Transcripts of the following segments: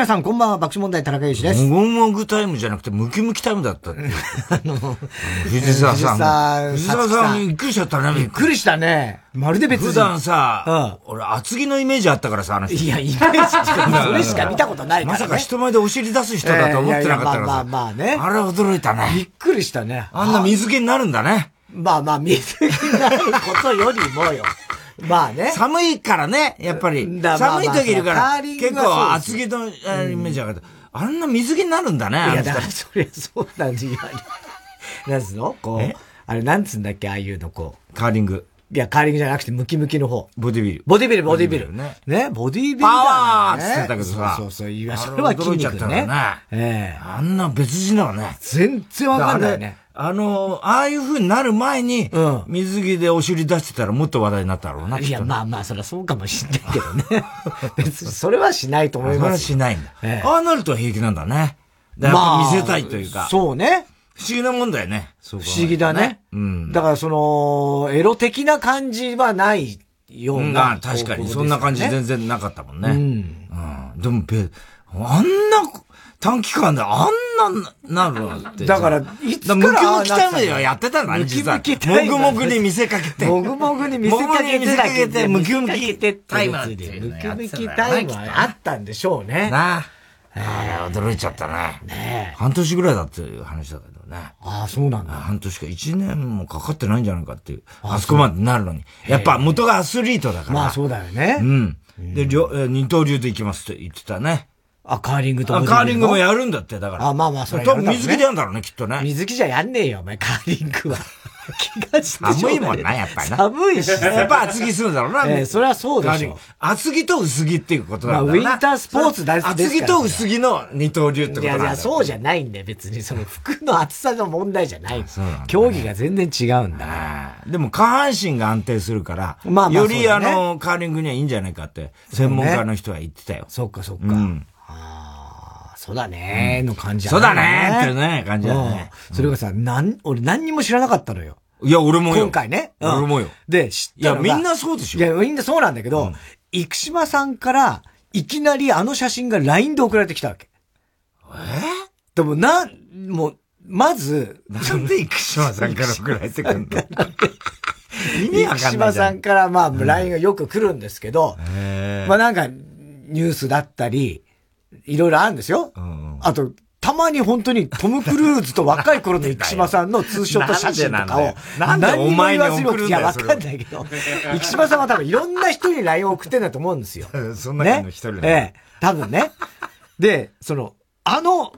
皆さん、こんばんは、爆笑問題、田中裕二です。もぐもぐタイムじゃなくて、ムキムキタイムだったって。あの、藤沢さん。藤沢さん、びっくりしちゃったね。びっくりしたね。まるで別に。普段さ、うん、俺、厚木のイメージあったからさ、あの人。いや、イメージそれしか見たことないから、ね、まさか人前でお尻出す人だと思ってなかったからさ。まあまあね。あれ驚いたね。びっくりしたね。あんな水気になるんだね。まあまあ、水気になることよりもよ。まあね。寒いからね、やっぱり。寒い時いるから、結構厚着のイメージある。あんな水着になるんだね。いや、だからそれ、そうなんじゃ。なんつうの？こう、あれなんつうんだっけ、ああいうのこう。カーリング。いや、カーリングじゃなくて、ムキムキの方。ボディビル。ボディビル、ボディビル。ね。ね、ボディビルだ、ね。パワーって言ってたけどさ。そうそういや、それは筋肉ね。ね。ええあんな別人だわね。全然わかんないね。あの、ああいう風になる前に、水着でお尻出してたらもっと話題になったろうな、いや、まあまあ、それはそうかもしんないけどね。別に、それはしないと思います。それはしないんだ。ああなると平気なんだね。やっぱ見せたいというか。そうね。不思議なもんだよね。不思議だね。うん。だからその、エロ的な感じはないような、確かに、そんな感じ全然なかったもんね。うん。うん。でも、あんな、短期間であんな、なるのって。だから、いつからムキムキタイムではやってたの？ムキムキタイム。もぐもぐに見せかけて。もぐもぐに見せかけて。見せかけて、ムキムキタイム。ムキムキタイムはあったんでしょうね。なあ。ああ、驚いちゃったね。ね半年ぐらいだっていう話だけどね。ああ、そうなんだ。半年か1年もかかってないんじゃないかっていう。あそこまでなるのに。やっぱ元がアスリートだから。まあそうだよね。うん。で、二刀流で行きますって言ってたね。あ、カーリングとあ、カーリングもやるんだって、だから。あ、まあまあ、それ、多分水着でやるんだろうね、きっとね。水着じゃやんねえよ、お前、カーリングは。気がして寒いもんな、やっぱりな。寒いし。やっぱ厚着するんだろうな。ええ、それはそうでしょ。厚着と薄着っていうことなんだまあ、ウィンタースポーツ大好き厚着と薄着の二刀流ってことなんだいやいや、そうじゃないんだよ、別に。その服の厚さの問題じゃない。競技が全然違うんだ。でも下半身が安定するから、まあよりあの、カーリングにはいいんじゃないかって、専門家の人は言ってたよ。そっかそっか。そうだねの感じそうだねってね、感じだね。それがさ、なん、俺何にも知らなかったのよ。いや、俺もよ。今回ね。俺もよ。で、知った。いや、みんなそうでしょ。いや、みんなそうなんだけど、生島さんから、いきなりあの写真が LINE で送られてきたわけ。え？でも、な、もう、まず、なんで生島さんから送られてくるの？意味わかんない。生島さんから、まあ、LINE がよく来るんですけど、まあなんか、ニュースだったり、いろいろあるんですよ。うん、あと、たまに本当にトム・クルーズと若い頃の生島さんのツーショット写真とかを、なんでお前に送る。いや、わかんないけど、生島さんは多分いろんな人に LINE を送ってんだと思うんですよ。そんなの一人ね。ええ。多分ね。で、その、あの、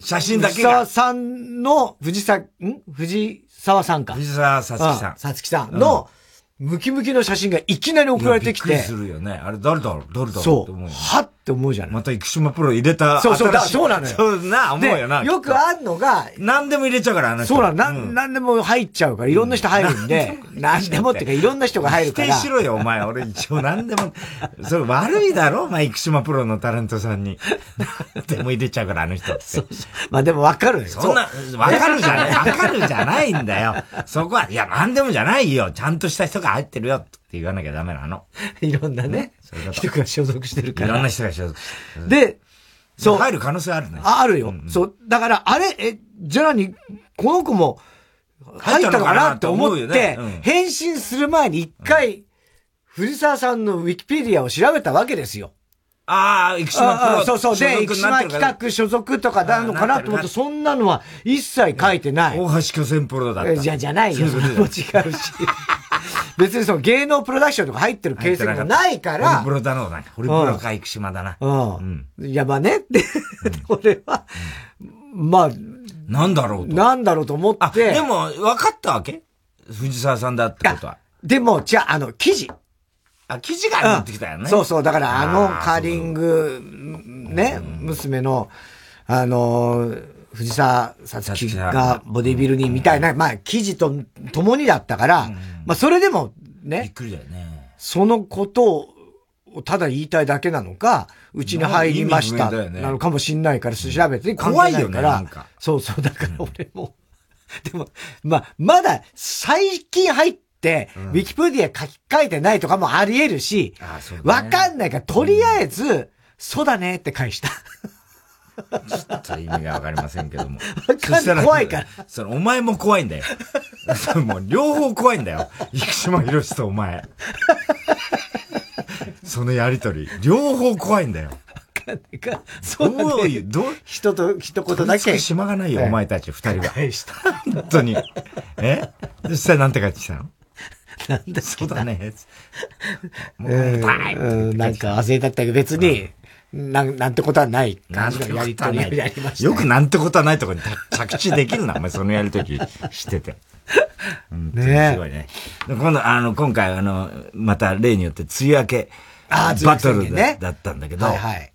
写真だけが。藤沢さんの、藤沢、ん？藤沢さんか。藤沢さつきさん。さつきさんの、うんムキムキの写真がいきなり送られてきて。びっくりするよね。あれ誰だろう？誰だろうそう。はって思うじゃないまた生島プロ入れた。そうそう、だそうなのよ。そうな、思うよな。よくあんのが、何でも入れちゃうから、あの人。そうなの、なん、何でも入っちゃうから、いろんな人入るんで、何でもっていうか、いろんな人が入るから。否定しろよ、お前。俺一応何でも。それ悪いだろお前、生島プロのタレントさんに。でも入れちゃうから、あの人って。そうまあでもわかるよ。そんな、わかるじゃない、わかるじゃないんだよ。そこは、いや、何でもじゃないよ。ちゃんとした人が入ってるよ。って言わなきゃダメなの。いろんなね、人が所属してるから。いろんな人が所属してる。で、そう。入る可能性あるね。あ、あるよ。そう。だから、あれ、え、じゃあに、この子も、入ったのかなって思って、返信する前に一回、藤沢さんのウィキペディアを調べたわけですよ。ああ、生島プロ。そうそう。で、生島企画所属とかなのかなと思って、そんなのは一切書いてない。大橋巨船プロだった。じゃ、じゃないよ。それも違うし。別にその芸能プロダクションとか入ってる形跡がないから。ホリプロだろうな。ホリプロか生島だな。うん。いや、まあねって、俺は、まあ。なんだろうと。なんだろうと思って。でも、分かったわけ？藤沢さんだってことは。でも、じゃあ、あの、記事。あ、記事が持ってきたよね。そうそう。だから、あのカーリング、ね、娘の、あの、藤沢さつきがボディビルにみたいな、まあ、記事と共にだったから、まあ、それでもね。びっくりだよね。そのことをただ言いたいだけなのか、うちに入りました、なのかもしんないから調べて、怖いよね、なんか。そうそう、だから俺も。でも、まあ、まだ最近入って、ウィキペディア書き換えてないとかもあり得るし、わかんないから、とりあえず、そうだねって返した。ちょっと意味がわかりませんけども。怖いから。その、お前も怖いんだよ。もう両方怖いんだよ。生島博士とお前。そのやりとり。両方怖いんだよ。そういう、どう人と一言だけ。島がないよ、お前たち二人は。本当に。え？実際なんて返ってきたの？なんだそうだね。もう、なんか焦だったけど別に、なん、なんてことはない。感じのやりとりやりました、よくなんてことはないところに 着地できるな、お前そのやりとりしてて。ねすごいね。今度、あの、今回、あの、また例によって梅雨明け、バトルだったんだけど、はいはい。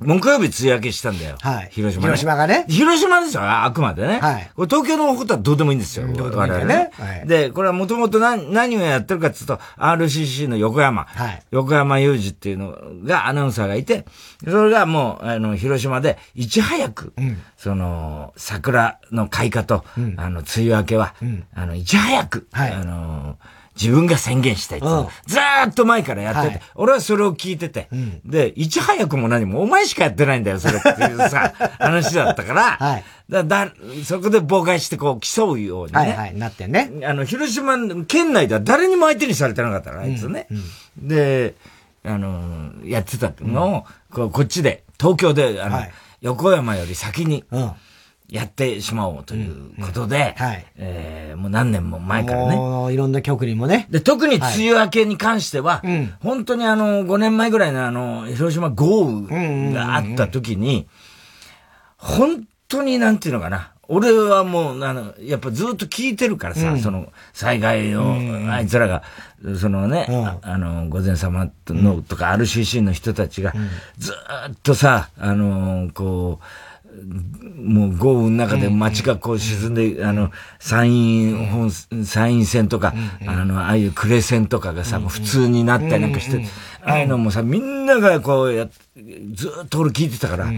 木曜日梅雨明けしたんだよ。はい。広島、ね、広島がね。広島ですよ、あくまでね。はい。これ東京のことはどうでもいいんですよ。どうでもいいね。ねはい、で、これはもともと何、何をやってるかっていうと、RCC の横山。はい。横山裕二っていうのが、アナウンサーがいて、それがもう、あの、広島で、いち早く、うん、その、桜の開花と、うん、あの、梅雨明けは、うん、あの、いち早く、はい。あの自分が宣言したいって、ずーっと前からやってて、はい、俺はそれを聞いてて、うん、で、いち早くも何もお前しかやってないんだよ、それっていうさ、話だったから、はい、だだそこで妨害してこう競うようにね。はいはい、なってね。あの、広島県内では誰にも相手にされてなかったら、あいつね。うん。うん、で、あの、やってたのを、ここっちで、東京で、あの、はい、横山より先に、うんやってしまおうということで、うんはい、えー、もう何年も前からね。もういろんな局にもね。で、特に梅雨明けに関しては、はい、本当にあの、5年前ぐらいのあの、広島豪雨があった時に、本当になんていうのかな、俺はもう、あの、やっぱずっと聞いてるからさ、うん、その、災害を、あいつらが、そのね、うん、あの、御前様の、とか RCC の人たちが、ずっとさ、あの、こう、もう豪雨の中で街がこう沈んで、あの、参院本、参院選とか、あの、ああいう呉線とかがさ、もう普通になったりなんかして、ああいうのもさ、みんながこうや、ずっと俺聞いてたから、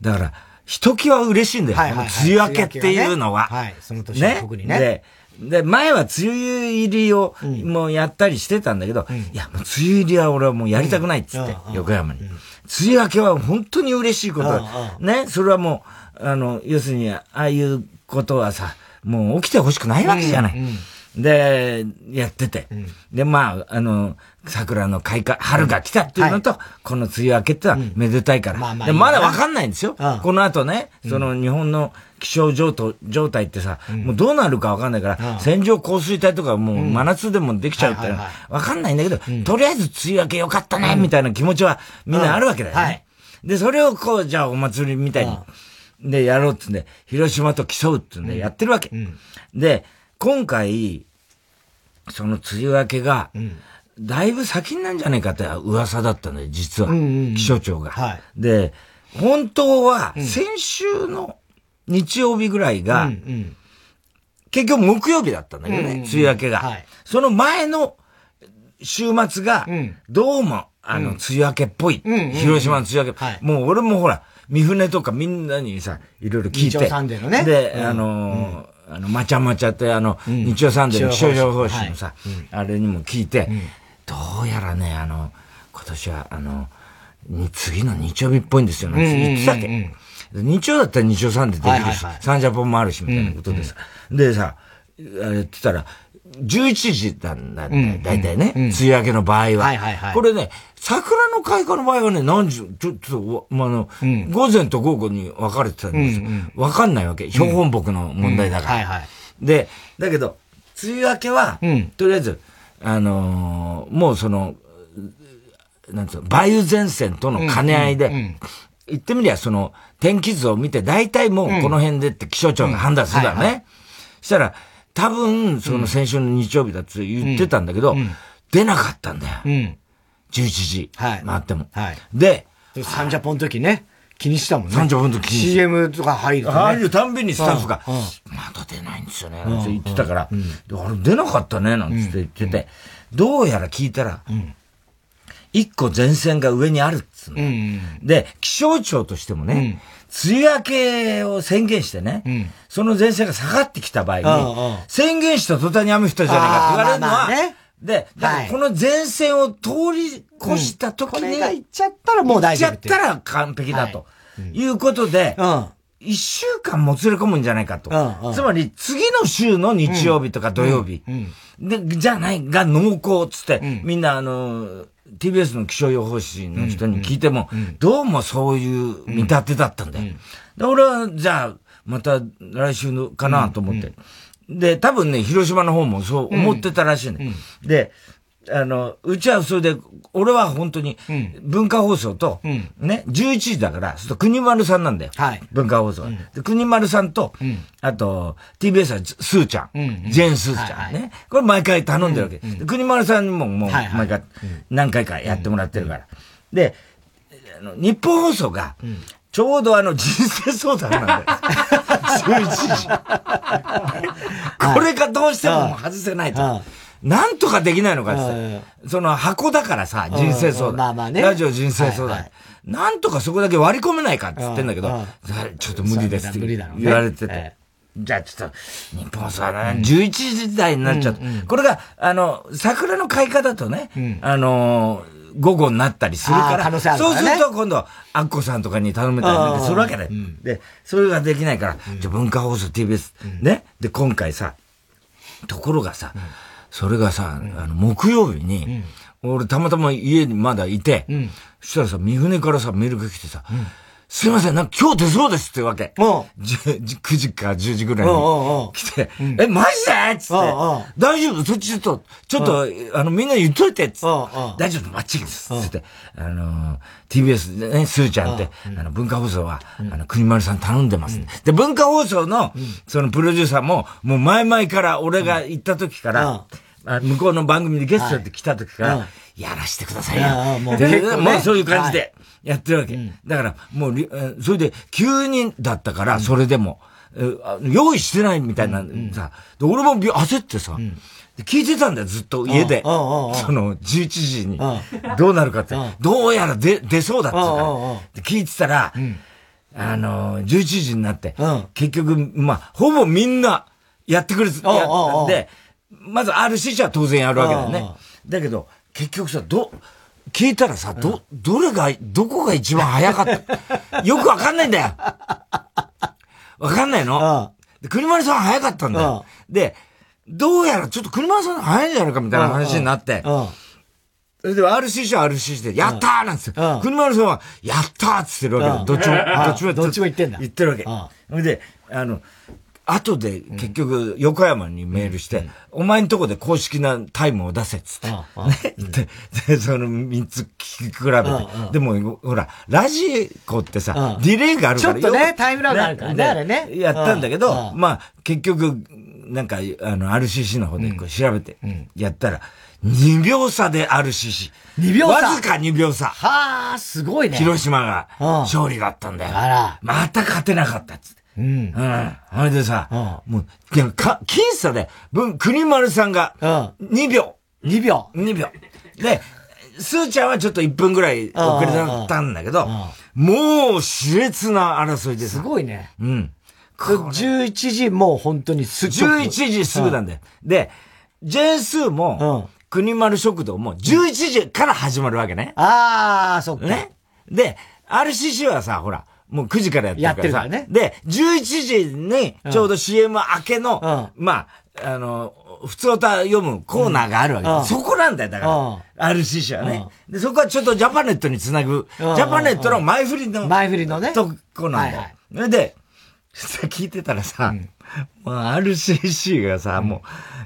だから、ひときわ嬉しいんだよ。梅雨明けっていうのは。はい、その年は特にね。で、で、前は梅雨入りをもうやったりしてたんだけど、いや、もう梅雨入りは俺はもうやりたくないっつって、横山に。梅雨明けは本当に嬉しいこと。だ。ね、それはもう、あの、要するに、ああいうことはさ、もう起きてほしくないわけじゃない。うんうんで、やってて。うん、で、まあ、あの、桜の開花、春が来たっていうのと、はい、この梅雨明けってのはめでたいから。うん、まあまあでまだわかんないんですよ。この後ね、その日本の気象状状態ってさ、もうどうなるかわかんないから、線状降水帯とかもう真夏でもできちゃうってわかんないんだけど、とりあえず梅雨明けよかったね、みたいな気持ちはみんなあるわけだよね。はい、で、それをこう、じゃあお祭りみたいに、で、やろうってんで、広島と競うってんでやってるわけ。で、今回、その梅雨明けが、だいぶ先なんじゃないかって噂だったんだよ、実は。気象庁が。はい、で、本当は、先週の日曜日ぐらいが、結局木曜日だったんだけどね、梅雨明けが。はい、その前の週末が、どうも、あの、梅雨明けっぽい。広島の梅雨明け。はい、もう俺もほら、三船とかみんなにさ、いろいろ聞いて。ね。で、あのあの、まちゃまちゃって、あの、うん、日曜サンデーの気象予報士のさ、はい、あれにも聞いて、うん、どうやらね、あの、今年は、あの、次の日曜日っぽいんですよ、なんて言ってたっけ？日曜だったら日曜サンデーできるし、サンジャポンもあるし、みたいなことでさ。でさ、あれってたら、11時なんだ、ね、大体ね、梅雨明けの場合は。はいはいはい。これね、桜の開花の場合はね、何時、ちょっと、まあ、の、午前と午後に分かれてたんですよ。わ、かんないわけ。標本木の問題だから。はいはい。で、だけど、梅雨明けは、とりあえず、あのもうその、なんつうの、梅雨前線との兼ね合いで、言ってみりゃ、その、天気図を見て、大体もうこの辺でって気象庁が判断するからね。したら、多分、その先週の日曜日だって言ってたんだけど、出なかったんだよ。うん、11時。はい。回っても。はい。で、サンジャポンの時ね。気にしたもんね。サンジャポンの時気に CM とか入ると、ね。入るたんびにスタッフが、まだ出ないんですよね。なんて言ってたから、あれ出なかったね、なんて言ってて、どうやら聞いたら、一個前線が上にあるっつうの。で、気象庁としてもね、梅雨明けを宣言してね、うん、その前線が下がってきた場合に、宣言した途端に雨降ったじゃないかって言われるのは、で、この前線を通り越した時に、これが行っちゃったらもう大丈夫。行っちゃったら完璧だと。いうことで、一週間もつれ込むんじゃないかと。つまり、次の週の日曜日とか土曜日。で、じゃないが濃厚つって、みんなあの、TBS の気象予報士の人に聞いても、どうもそういう見立てだったんだよ。で、俺は、じゃあ、また来週のかなと思って。で、多分ね、広島の方もそう思ってたらしいね。で、あの、うちはそれで、俺は本当に、文化放送と、ね、11時だから、そと国丸さんなんだよ。はい。文化放送は。で、国丸さんと、あと、TBS はスーちゃん。ジェーン・スーちゃんね。これ毎回頼んでるわけ。国丸さんにももう、毎回、何回かやってもらってるから。で、あの、日本放送が、ちょうどあの人生相談なんだよ。11時。これがどうしても外せないと。なんとかできないのかって。その箱だからさ、人生相談。まあまあね。ラジオ人生相談。なんとかそこだけ割り込めないかって言ってんだけど、ちょっと無理ですって言われてて。じゃあちょっと、日本さ、11時台になっちゃう。これが、あの、桜の開花だとね、あの、午後になったりするから、そうすると今度、アッコさんとかに頼めたりするわけで。で、それができないから、じゃ文化放送 TBS、ね。で、今回さ、ところがさ、それがさ、あの、木曜日に、俺たまたま家にまだいて、そしたらさ、三船からさ、メールが来てさ、すいません、なんか今日出そうですってわけ。9時か10時ぐらいに来て、え、マジで？つって、大丈夫？そっちちょっと、ちょっと、あの、みんな言っといてつって、大丈夫？マッチです。つって、あの、TBS でね、スーちゃんって、あの、文化放送は、あの、国丸さん頼んでます。で、文化放送の、そのプロデューサーも、もう前々から俺が行った時から、向こうの番組でゲストで来た時から、やらしてくださいよ。もう、もうそういう感じで。やってるわけ。うん、だから、もう、それで、急にだったから、それでも、うん、用意してないみたいな、さ、で俺も焦ってさ、聞いてたんだよ、ずっと家で。その、11時に、どうなるかって。どうやら出、出そうだってから聞いてたら、あの、11時になって、結局、まあ、ほぼみんな、やってくれて、で、まず RCC は当然やるわけだよね。だけど、結局さ、ど、聞いたらさ、ど、どれが、どこが一番早かった？よくわかんないんだよ。わかんないの？で、栗丸さん早かったんだよ。で、どうやらちょっと栗丸さん早いんじゃないかみたいな話になって、それで RCC は RCC で、やったーなんつって、栗丸さんは、やったーっつってるわけどっちも、どっちも、どっちも言ってんだ。言ってるわけ。それで、あの、後で結局横山にメールして、お前んとこで公式なタイムを出せっつって。ね。で、その3つ聞き比べて。でも、ほら、ラジコってさ、ディレイがあるから。ちょっとね、タイムラグあるからね、あれね。やったんだけど、まあ、結局、なんか、あの、RCC の方でこう調べて、やったら、2秒差で RCC。2秒差わずか2秒差。はあ、すごいね。広島が勝利だったんだよ。あら。また勝てなかったっつって。うん。うん。あれでさ、もう、いや、か、僅差で、文、国丸さんが、2秒。2秒。2秒。で、スーちゃんはちょっと1分ぐらい遅れだったんだけど、もう熾烈な争いです。すごいね。うん。11時もう本当にすぐ。11時すぐなんだよ。で、ジェンスーも、国丸食堂も11時から始まるわけね。ああ、そっか。ね。で、RCC はさ、ほら、もう9時からやってるからさ。やってるからね。で、11時にちょうど CM 明けの、うん、まあ、あの、普通歌読むコーナーがあるわけ。うん、そこなんだよ、だから。RCC はね。で、そこはちょっとジャパネットにつなぐ、ジャパネットの前振りの、前振りのね。とこなんだよ。それで、聞いてたらさ、まあ、RCC がさ、も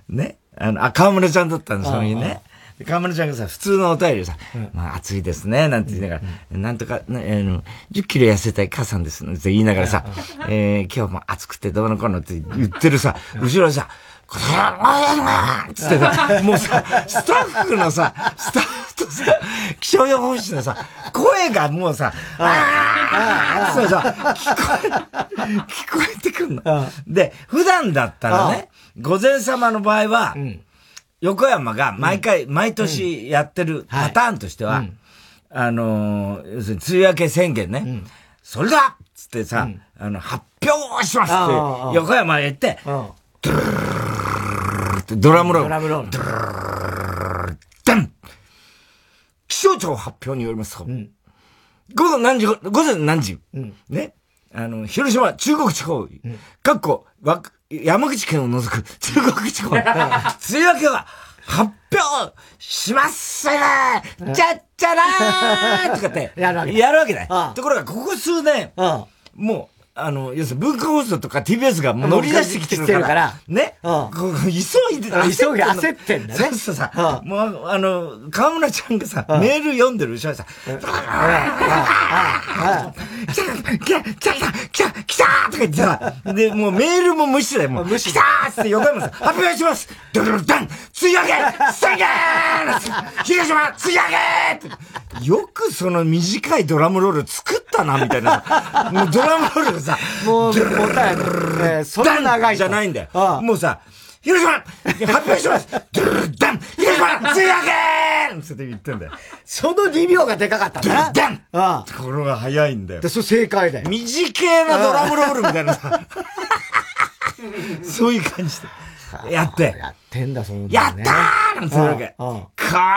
う、ね、あの、あ、河村ちゃんだったんです、その日ね。河村ちゃんがさ、普通のお便りさ、うん、まあ暑いですね、なんて言いながら、うん、なんとか、ね、あの、10キロ痩せたい母さんです、って言いながらさ、えー、今日も暑くてどうのこうのって言ってるさ、後ろさ、これは、つってさ、もうさ、スタッフのさ、スタッフとさ、気象予報士のさ、声がもうさ、ああ、そうさ、聞こえ、聞こえてくんの。で、普段だったらね、午前様の場合は、うん横山が毎回、毎年やってるパターンとしては、あの要するに梅雨明け宣言ね。それだ!つってさ、あの、発表しますって、横山へ言って、ドゥルルってドラムロール。ドラムロール。ドゥルル象庁発表によりますと、うん、午前何時、午前何時、うん、ね、あの、広島、中国地方、うん、かっこ、山口県を除く中国地方、梅雨明けは、発表しますじゃっちゃらーとかって やるわけ。やるわけだよ。ところが、ここ数年、もう、あの、要するに文化放送とか TBS がもう乗り出してきてるから、ね、うん、急いで、急ぎ焦ってんだね。そうするとさ、もう、あの、河村ちゃんがさ、メール読んでる後ろでさ、来た来た来た来た来たとか言ってさ、で、もうメールも無視だよ、もう。無視。来たーって横山さん、発表しますドルルダン梅雨明け宣言東島梅雨明けよくその短いドラムロール作ったな、みたいな。もうドラムロールさ、もう、もたいね。そんな長い。じゃないんだよ。もうさ、広島発表しますドゥルダン広島梅雨明けって言ってんだよ。その2秒がでかかったんだな。ドゥルダンところが早いんだよ。で、それ正解だよ。短なドラムロールみたいなさ。そういう感じで。やって。やってんだ、その、やったーなんつうわけ。こ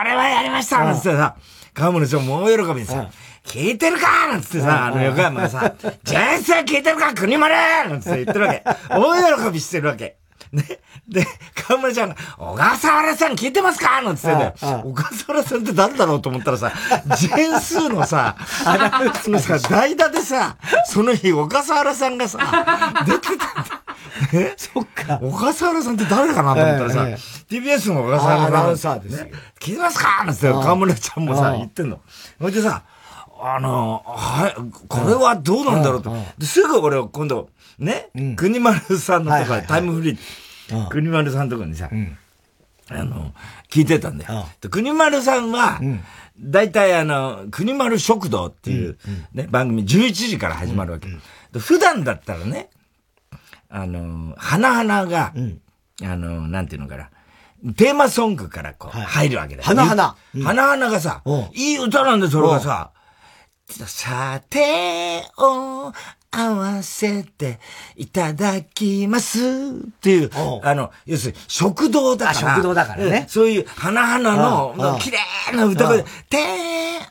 れはやりましたなんつってさ、河村ちゃんも大喜びでさ、聞いてるか？なんつってさ、あの横山がさ、ジェンス聞いてるか？国丸！なんつって言ってるわけ。大喜びしてるわけ。ね。で、河村ちゃんが、小笠原さん聞いてますか？なんつってんだよ。小笠原さんって誰だろう？と思ったらさ、ジェンスのさ、そのさ、代打でさ、その日小笠原さんがさ、出てたんだ。え？そっか。小笠原さんって誰かな？と思ったらさ、TBS の小笠原さん。アナウンサーです。聞いてますか？なんつって河村ちゃんもさ、言ってんの。そいでさ、あの、はい、これはどうなんだろうと。すぐ俺今度、ね、国丸さんのとか、タイムフリー、国丸さんのとこにさ、あの、聞いてたんだよ。国丸さんは、大体あの、国丸食堂っていうね、番組11時から始まるわけ。普段だったらね、あの、花々が、あの、なんていうのかな、テーマソングからこう、入るわけだよ。花々。花々がさ、いい歌なんだよ、それがさ。さてを合わせていただきます。っていう、あの、要するに食堂だから。食堂だからね。そういう花々の綺麗な歌声。で、手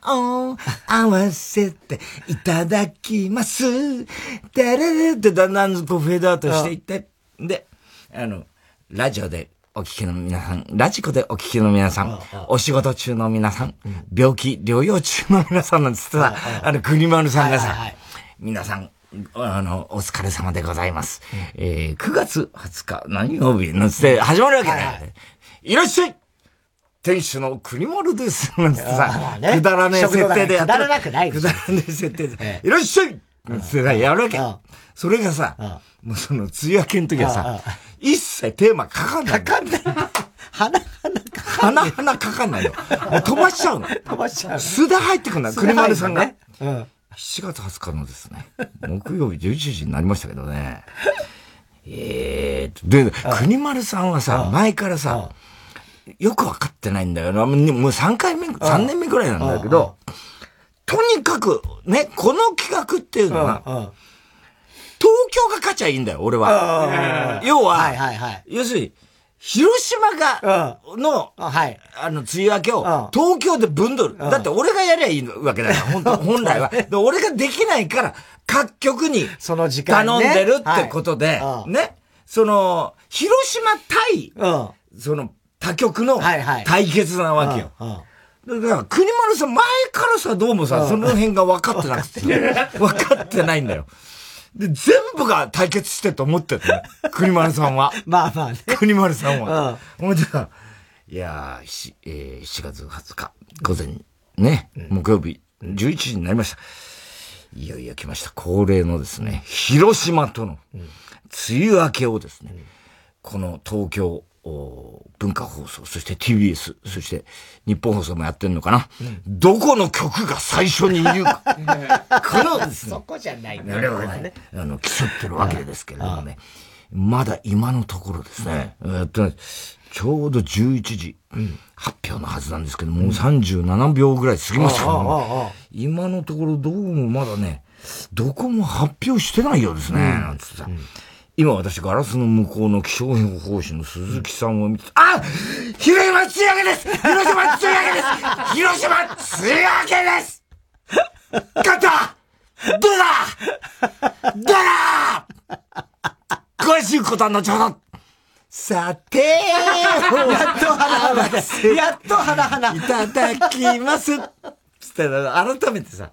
を合わせていただきます。てれれってだんだんこうフェードアウトしていって、で、あの、ラジオでお聞きの皆さん、ラジコでお聞きの皆さん、お仕事中の皆さん、病気療養中の皆さんなんつってさ、あの、国丸さんがさ、皆さん、あの、お疲れ様でございます。えー、9月20日、何曜日なんつって始まるわけだよ。いらっしゃい店主の国丸です。なんてさ、くだらねえ設定でやってる。くだらなくないくだらねえ設定で。いらっしゃいなんつってさ、やるわけ。それがさ、もうその、梅雨明けの時はさ、一切テーマかかんない。かかんない。花々かかんない。花々かかんないよ。もう飛ばしちゃうの。飛ばしちゃう。素で入ってくんだ、国丸さんが。ね。うん。7月20日のですね、木曜日11時になりましたけどね。ええー、で、国丸さんはさ、前からさ、よくわかってないんだよな。もう3回目、3年目くらいなんだけど、とにかく、ね、この企画っていうのは、東京が勝ちゃいいんだよ、俺は。要は、はいはいはい、要するに、広島が、の、はい。あの、梅雨明けを、東京でぶんどる。だって俺がやりゃいいわけだから、本当本来は。で、俺ができないから、各局に、その時間頼んでるってことで、ね。その、広島対、その、他局の対決なわけよ。だから、国丸さん、前からさ、どうもさ、その辺が分かってなくて、分かってないんだよ。で、全部が対決してと思ってるね。国丸さんは。まあまあね。国丸さんは。うん。ほんでさ、いやー、えー、7月20日、午前、ね、うん、木曜日、11時になりました。いよいよ来ました。恒例のですね、広島との、梅雨明けをですね、うん、この東京、文化放送、そして TBS、そして日本放送もやってんのかな、うん、どこの曲が最初に言うか。このですね。そこじゃないんだよね。あの、競ってるわけですけれどもね。まだ今のところですね。えっと、ちょうど11時、発表のはずなんですけど、もう37秒ぐらい過ぎましたから、今のところどうもまだね、どこも発表してないようですね、なんつってさ。今私ガラスの向こうの気象予報士の鈴木さんを見て、あ広島梅雨明けです！広島梅雨明けです！広島梅雨明けです！勝った！どうだ？どうだ？詳しいことは後ほど。さてやっと花々。やっと花々。いただきます。つって、改めてさ、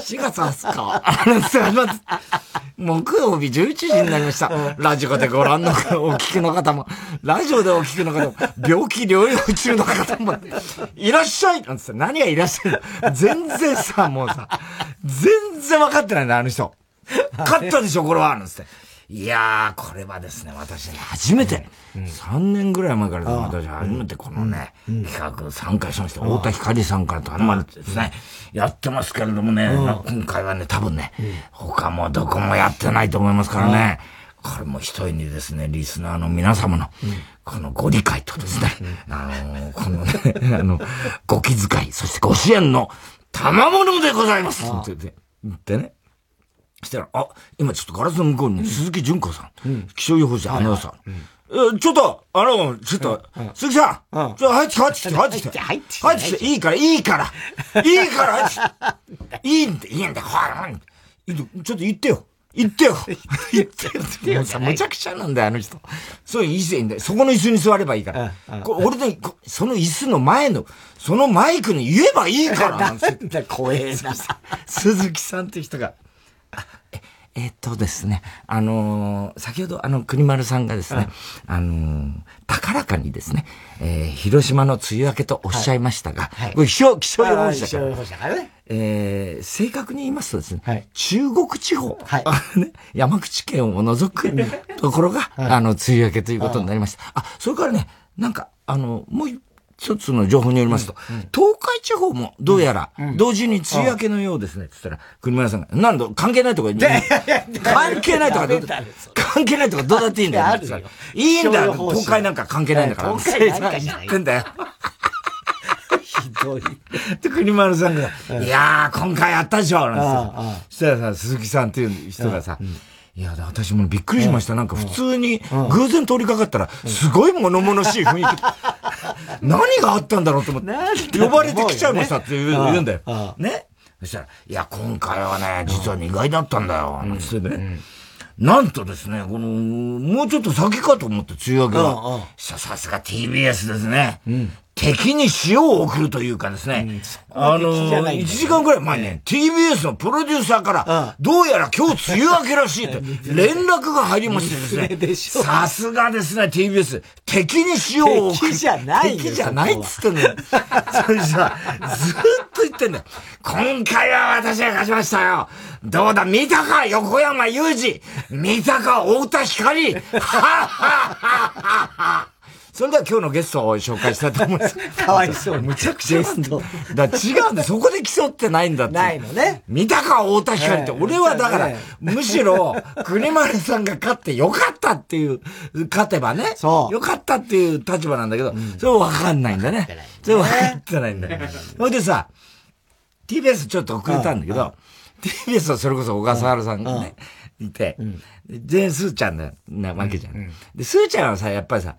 4月20日、木曜日11時になりました。ラジオでご覧の、お聞きの方も、ラジオでお聞きの方も、病気療養中の方も、いらっしゃい。なんつって、何がいらっしゃい全然さ、もうさ、全然分かってないんだ、あの人。勝ったでしょ、これは。なんつって。いやー、これはですね、私ね、初めて、うん、3年ぐらい前から私初めてこのね、企画参加しました。太田光さんから頼まれてですね、やってますけれどもね、今回はね、多分ね、他もどこもやってないと思いますからね、これも一重にですね、リスナーの皆様の、このご理解とですね、あのこのね、あの、ご気遣い、そしてご支援の賜物でございます。って言ってね。したら、あ、今ちょっとガラスの向こうに鈴木純子さん、気象予報士アナウンサー。え、ちょっと、あの、ちょっと、鈴木さん、ちょっと入ってきて、入ってきて、入ってきて、入ってきて、いいから、いいから、いいから、いいんだ、いいんだ、はい、ちょっと言ってよ。言ってよ。言ってよってよさ、むちゃくちゃなんだよ、あの人。そういう椅子いいんだよ。そこの椅子に座ればいいから。俺の、その椅子の前の、そのマイクに言えばいいから。なん だ、怖えな。鈴木さんって人が、え、えっとですね、あのー、先ほどあの、国丸さんがですね、うん、あのー、高らかにですね、えー、広島の梅雨明けとおっしゃいましたが、はい、はい、気象、気象予報士だから。気象予報士だからね。えー、正確に言いますとですね、はい、中国地方、はい、ね、山口県を除くところが、はい、あの、梅雨明けということになりました。あ、それからね、なんか、あの、もう一一つの情報によりますと、うんうん、東海地方もどうやら、同時に梅雨明けのようですね、つったら、国村さんが、なんだ、関係ないとか、関係ないとか、関係ないとかどうだっていいんだよ。いいんだよ、東海なんか関係ないんだから。東海なんかじゃない。んだよ。ひどい。で、国丸さんが、いやー、今回やったでしょ、なんて。そしたらさ、鈴木さんっていう人がさ、いや、私もびっくりしました。なんか普通に偶然通りかかったら、すごい物々しい雰囲気。何があったんだろうと思って、呼ばれてきちゃいましたって言うんだよ。ね。そしたら、いや、今回はね、実は意外だったんだよ。なんつってね。なんとですね、この、もうちょっと先かと思って、梅雨明けは。さすが TBS ですね。敵に塩を送るというかですね、うん、あのー、1時間くらい前にね、TBS のプロデューサーから、どうやら今日梅雨明けらしいって、連絡が入りましてですね、さすがですね、TBS、敵に塩を送る。敵じゃない敵じゃないっつってんのよ。それさ、ずっと言ってんだよ。今回は私が勝ちましたよ。どうだ、見たか？横山裕二。見たか？太田光。はっはっはっはっはそれでは今日のゲストを紹介したいと思います。かわいそう。むちゃくちゃゲスト。だ違うんだ。そこで競ってないんだって。ないのね。見たか、太田光って。俺はだから、むしろ、国丸さんが勝ってよかったっていう、勝てばね。そう。よかったっていう立場なんだけど、それわかんないんだね。それわかってないんだよ。ほいでさ、TBS ちょっと遅れたんだけど、TBS はそれこそ小笠原さんがね、いて、全員スーちゃんなわけじゃん。で、スーちゃんはさ、やっぱりさ、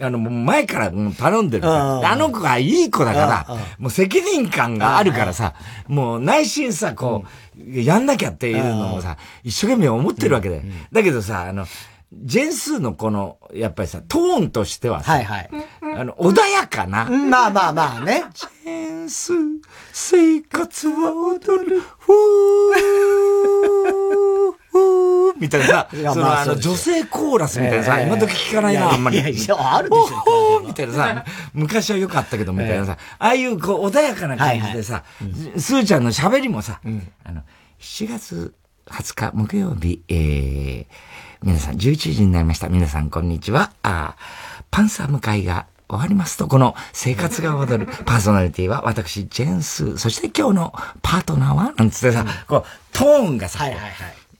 あの、もう前から頼んでるあの子がいい子だから、もう責任感があるからさ、もう内心さ、こう、やんなきゃっていうのもさ、一生懸命思ってるわけで。だけどさ、あの、ジェンスーのこの、やっぱりさ、トーンとしてはさ、はいはい。あの、穏やかな。まあまあまあね。ジェンスー、生活は踊る、ふー。ふーみたいな。さ、そのあの女性コーラスみたいなさ、今時聞かないな、あんまり。いやいや、あるでしょ。みたいなさ、昔は良かったけど、みたいなさ、ああいうこう穏やかな感じでさ、スーちゃんの喋りもさ、あの、7月20日木曜日、えー、皆さん11時になりました。皆さんこんにちは。あパンサー向かいが終わりますと、この生活が踊る パーソナリティは私、ジェンス、そして今日のパートナーは？なんつってさ、こう、トーンがさ、はいはいはい。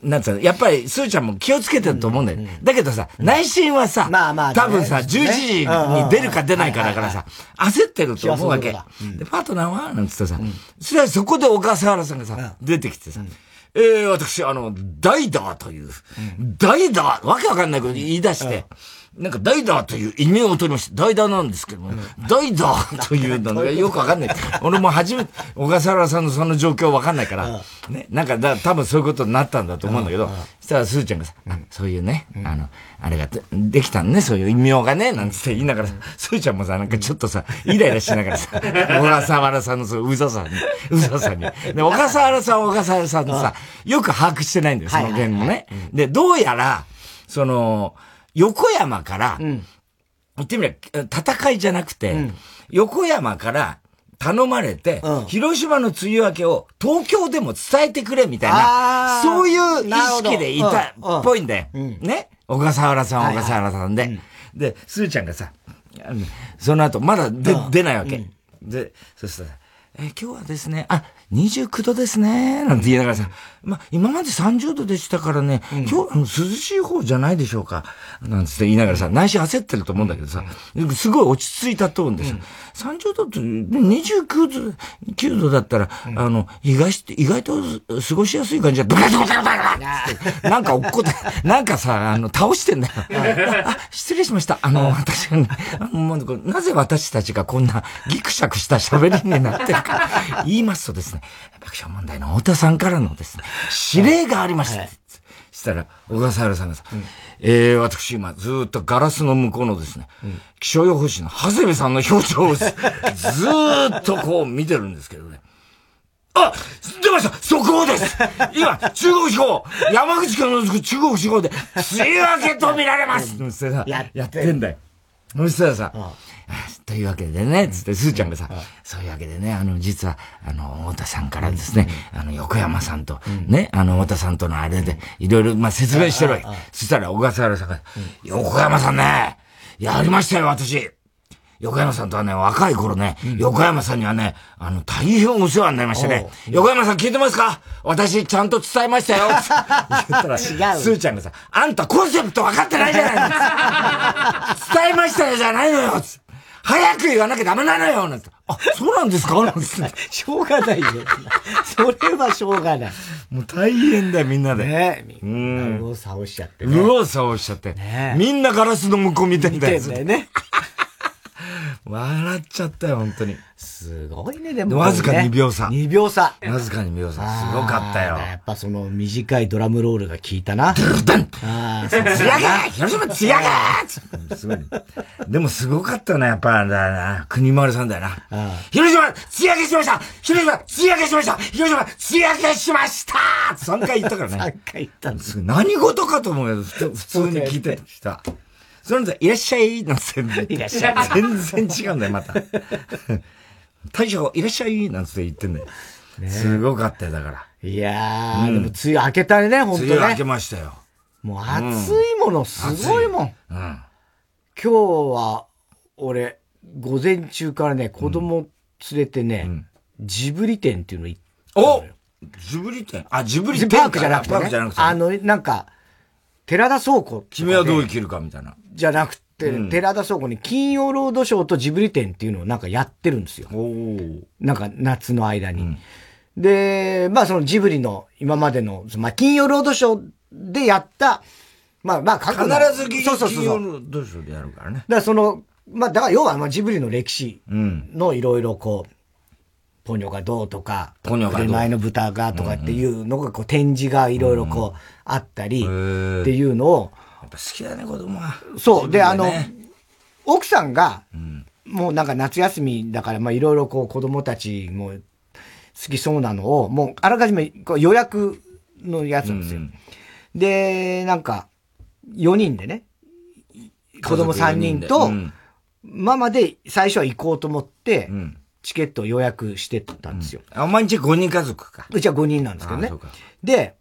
なんつうの、やっぱり、スーちゃんも気をつけてると思うんだよ。だけどさ、内心はさ、まあまあ、多分さ、11時に出るか出ないかだからさ、焦ってると思うわけ。で、パートナーはなんつってさ、それはそこで小笠原さんがさ、出てきてさ、えー、私、あの、代打という、代打、わけわかんないこと言い出して、なんか代打という異名を取りました。代打なんですけどね。代打というのがよくわかんない。俺も初めて、小笠原さんのその状況わかんないから、ね、なんかだ、多分そういうことになったんだと思うんだけど、そしたらすーちゃんがさ、そういうね、あの、あれができたんね、そういう異名がね、なんつって言いながら、すーちゃんもさ、なんかちょっとさ、イライラしながらさ、小笠原さんのそのうざさに、うざさに。で、小笠原さん小笠原さんとさ、よく把握してないんだよ、その件もね。で、どうやら、その、横山から、うん、言ってみれば、戦いじゃなくて、うん、横山から頼まれて、うん、広島の梅雨明けを東京でも伝えてくれみたいな、そういう意識でいたっぽいんだよ。ね？小笠原さん、小笠原さんで。で、すーちゃんがさ、その後、まだ出、出ないわけ。で、そしたら、え今日はですね、あ、29度ですね、なんて言いながらさ、まあ、今まで30度でしたからね、うん、今日、涼しい方じゃないでしょうか、なんつって言いながらさ、内心焦ってると思うんだけどさ、すごい落ち着いたトーンでさ、うん、30度と29度、9度だったら、うん、あの、意外して、意外と過ごしやすい感じで、ブカブカブカブカなんか落っこって、なんかさ、あの、倒してんだよ。あ、失礼しました。あの、私が、ね、あの、なぜ私たちがこんなギクシャクした喋りになってるか、言いますとですね、爆笑問題の太田さんからのですね、指令がありました。したら、小笠原さんがさ、うん、えー、私今ずっとガラスの向こうのですね、うん、気象予報士の長谷部さんの表情を ずーっとこう見てるんですけどね。あ出ました！速報です！今、中国地方山口県の中国地方で、梅雨明けと見られます。やってんだよ。そしたらさ、というわけでね、つって、すーちゃんがさ、そういうわけでね、あの、実は、あの、太田さんからですね、あの、横山さんと、ね、あの、太田さんとのあれで、いろいろ、まあ、説明してるわけ。そしたら、小笠原さんが、横山さんね、やりましたよ、私。横山さんとはね、若い頃ね、横山さんにはね、あの、大変お世話になりましてね、横山さん聞いてますか？私、ちゃんと伝えましたよ。言ったら。すーちゃんがさ、あんたコンセプト分かってないじゃないの。伝えましたよじゃないのよ早く言わなきゃダメなのよなんて。あ、そうなんですか？なんて。しょうがないよ。それはしょうがない。もう大変だよ、みんなで。ねみんな右往左往しちゃってね。右往左往しちゃって。ねみんなガラスの向こう見てんだよ。見てんだよね。笑っちゃったよ、本当に。すごいね、でも、ね。わずか2秒差。2秒差。わずか2秒差。すごかったよ。やっぱその短いドラムロールが効いたな。ドゥルダンああ、つやげ広島つやげすごい。でもすごかったな、やっぱ、だな。国丸さんだよな。広島つやげしました広島つやげしました広島つやげしました !3 回言ったからね。3回言ったんです。何事かと思うよ。普通に聞いてした。そのいらっしゃいなんていらっしゃい。全然違うんだよ、また。大将、いらっしゃいなんて言ってんだよ。ね、すごかったよ、だから。いやー、うん、でも梅雨明けたね、本当ね。梅雨明けましたよ。もう暑いものすごいもん。うん、今日は、俺、午前中からね、子供連れてね、うん、ジブリ店っていうの行ったおジブリ店あ、ジブリ店パークじゃなくて、ね、パークじゃなくて、あの、なんか、寺田倉庫。君はどう生きるかみたいな。じゃなくて、うん、寺田倉庫に金曜ロードショーとジブリ展っていうのをなんかやってるんですよ。なんか夏の間に。うん、で、まあそのジブリの今までの、まあ金曜ロードショーでやった、まあまあ必ず金曜ロードショーでやるからね。だからその、まあだから要はまあジブリの歴史のいろいろこう、ポニョがどうとか、ポニョがどう前の豚がとかっていうのが、こう、展示がいろいろこう、あったり、っていうのを、やっぱ好きだね、子供は。そう。で、あの、奥さんが、もうなんか夏休みだから、まあいろいろこう子供たちも好きそうなのを、もうあらかじめこう予約のやつなんですよ。で、なんか、4人でね、子供3人と、ママで最初は行こうと思って、うんチケットを予約してたんですよ。うん、あ、毎日5人家族か。うちは5人なんですけどね。で、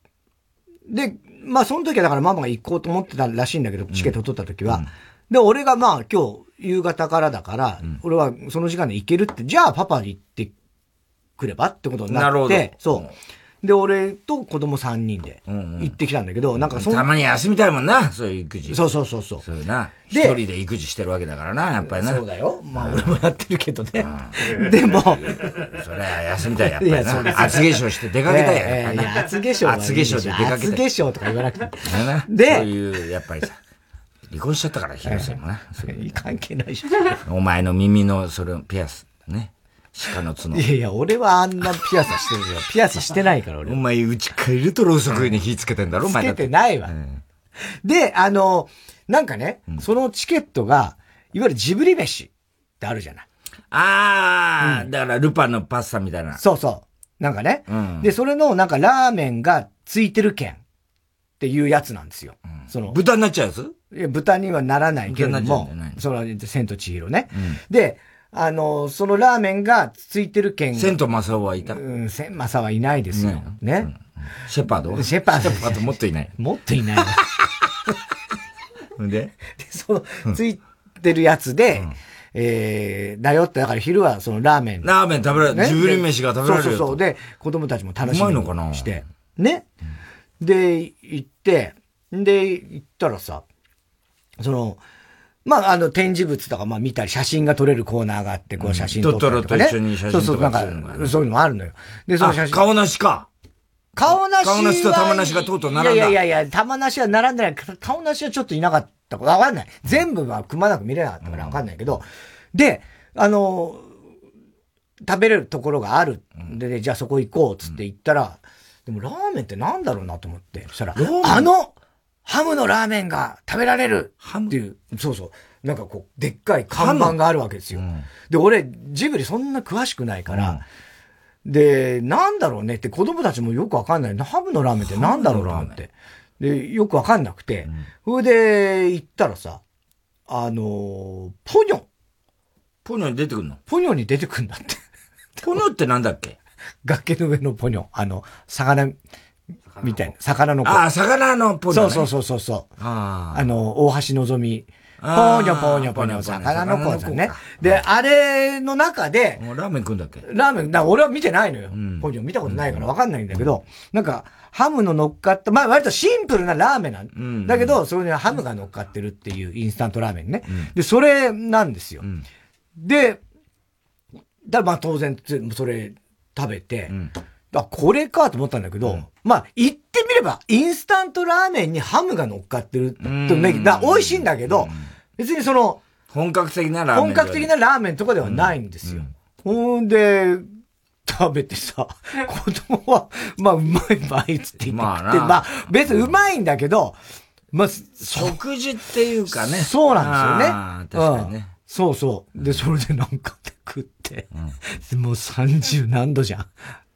で、まあその時はだからママが行こうと思ってたらしいんだけど、チケット取った時は。うん、で、俺がまあ今日夕方からだから、うん、俺はその時間で行けるって、じゃあパパに行ってくればってことになって、そう。で、俺と子供3人で行ってきたんだけど、うんうん、なんかそたまに休みたいもんな、そういう育児。そうそうそうそう。そういうな。一人で育児してるわけだからな、やっぱりな。そうだよ。まあ俺もやってるけどね。でも。それは休みたい、やっぱりな。厚化粧して出かけたいや、いや、厚化粧厚化粧で出かけたい。厚化粧とか言わなくて。で、そういう、やっぱりさ。離婚しちゃったから、広瀬もな。関係ないじゃん。お前の耳の、それ、ピアス、ね。鹿の角。いやいや、俺はあんなピアスしてるよ。ピアスしてないから、俺。お前、うち帰るとろうそくに火つけてんだろ、お前。つけてないわ。で、あの、なんかね、そのチケットが、いわゆるジブリ飯ってあるじゃない。ああ、だからルパンのパスタみたいな。そうそう。なんかね。で、それのなんかラーメンがついてる券っていうやつなんですよ。その。豚になっちゃうやつ？いや、豚にはならないけれども、その、千と千尋ね。で、あの、そのラーメンがついてる券。千と正夫はいたうん、千正はいないですよ。ね。シェパード？シェパード。シェパードもっといない。もっといない。で？で、その、ついてるやつで、えー、だよって、だから昼はそのラーメン。ラーメン食べられる。ジブリ飯が食べられる。そうそうそう。で、子供たちも楽しみにして。ね。で、行って、で、行ったらさ、その、まあ、あの、展示物とか、まあ、見たり、写真が撮れるコーナーがあって、こう、写真撮ったりとか、ね。トトロと一緒に写真撮そうそう、なんか、そういうのもあるのよ。で、その写真。顔なしか。顔なし顔なしと玉なしがとうとう並んだ。いやいやいや、玉なしは並んでない。顔なしはちょっといなかったわかんない。全部はくまなく見れなかったからわかんないけど、で、あの、食べれるところがある。で、じゃあそこ行こう、つって行ったら、でもラーメンってなんだろうなと思って。そしたら、あの、ハムのラーメンが食べられるっていう、そうそう。なんかこう、でっかい看板があるわけですよ。うん、で、俺、ジブリそんな詳しくないから、うん、で、なんだろうねって子供たちもよくわかんない。ハムのラーメンってなんだろうなって。で、よくわかんなくて。そ、れ、で、行ったらさ、あのー、ポニョ。ポニョに出てくんの？ポニョに出てくんだって。ポニョってなんだっけ？崖の上のポニョ。あの、魚、みたいな。魚の子。ああ、魚のポニョ、ね、そうそうそうそう。ああの、大橋のぞみ。ポーニョポーニョポーニョ、魚の子だね。で、あれの中で、ラーメン食うんだっけ？ラーメン、だ俺は見てないのよ。うん、ポーニョ見たことないからわかんないんだけど、なんか、ハムの乗っかった、まあ割とシンプルなラーメンなん、うん、だけど、それにはハムが乗っかってるっていうインスタントラーメンね。うん、で、それなんですよ。で、だまあ当然、それ食べて、あ、これかと思ったんだけど、うん、まあ、言ってみれば、インスタントラーメンにハムが乗っかってるとね、だ美味しいんだけど、別にその、本格的なラーメン。本格的なラーメンとかではないんですよ。ほ、んで、食べてさ、子供は、まあ、うまいうまいっつって言って、まあ、まあ、別にうまいんだけど、まあ、食事っていうかね。そうなんですよね。確かにね、うん。そうそう。で、それでなんか食って、うん、もう30何度じゃん。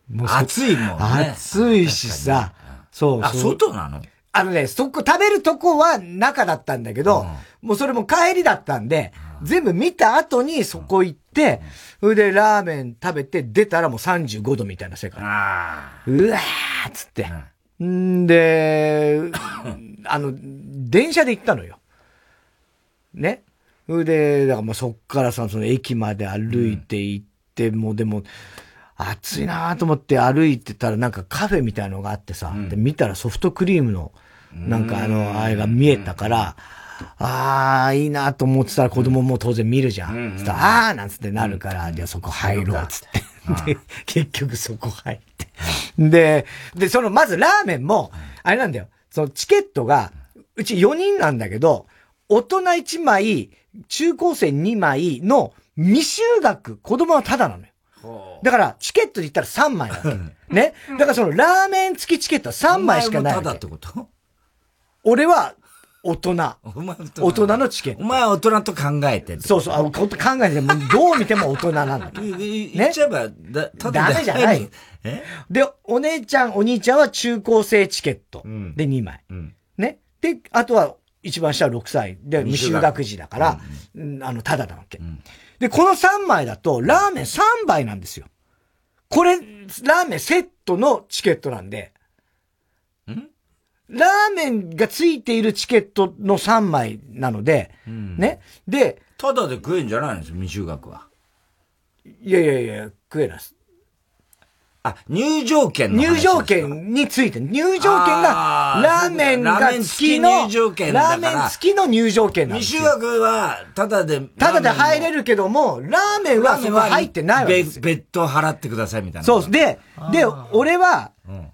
もう暑いもんね。暑いしさ。そうそう。あ、外なの？あのね、そこ、食べるとこは中だったんだけど、うん、もうそれも帰りだったんで、うん、全部見た後にそこ行って、それでラーメン食べて出たらもう35度みたいな世界。うわーっつって。んで、あの、電車で行ったのよ。ね。それで、だからもうそっからさ、その駅まで歩いて行って、もうでも、暑いなと思って歩いてたらなんかカフェみたいのがあってさ、うん、で見たらソフトクリームのなんかあの、あれが見えたから、ああ、いいなと思ってたら子供も当然見るじゃん。うん、ああなんつってなるから、じゃあそこ入ろうつって。で、結局そこ入って。で、で、その、まずラーメンも、あれなんだよ。そのチケットが、うち4人なんだけど、大人1枚、中高生2枚の未就学、子供はただなのよ。だから、チケットで言ったら3枚だね？だからその、ラーメン付きチケットは3枚しかないお前ただってこと？俺は、大人。大人のチケット。お前は大人と考えてそうそう、考えて、どう見ても大人なんだ。ね？言っちゃえば、だ、ただダメじゃない。で、お姉ちゃん、お兄ちゃんは中高生チケット。で2枚。ね？で、あとは、一番下は6歳で未就学児だから、あの、ただなわけ。で、この3枚だと、ラーメン3杯なんですよ。これ、ラーメンセットのチケットなんで。ん？ラーメンがついているチケットの3枚なので、うん、ね。で、ただで食えんじゃないんですよ、未就学は。いやいやいや、食えないです。あ、入場券入場券について、入場券が、ラーメンが付きの、ラーメン付きの入場券なんですよ。未就学は、ただで、ただで入れるけども、ラーメンはそこ入ってないわけですよ。別途払ってくださいみたいな。そう。で、で、俺は、うん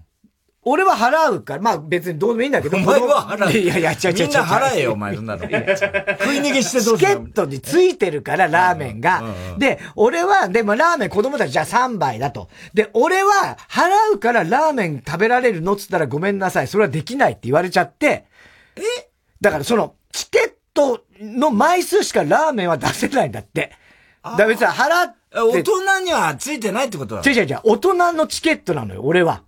俺は払うから、まあ別にどうでもいいんだけど。お前は払う。いやいや、違う違う違う。みんな払えよ、お前そんなの。食い逃げしてどうするチケットについてるから、ラーメンが。で、俺は、でもラーメン子供たちじゃあ3杯だと。で、俺は払うからラーメン食べられるのっつったらごめんなさい。それはできないって言われちゃって。え？だからその、チケットの枚数しかラーメンは出せないんだって。だから別に払って。大人にはついてないってことだ違う違う違う。大人のチケットなのよ、俺は。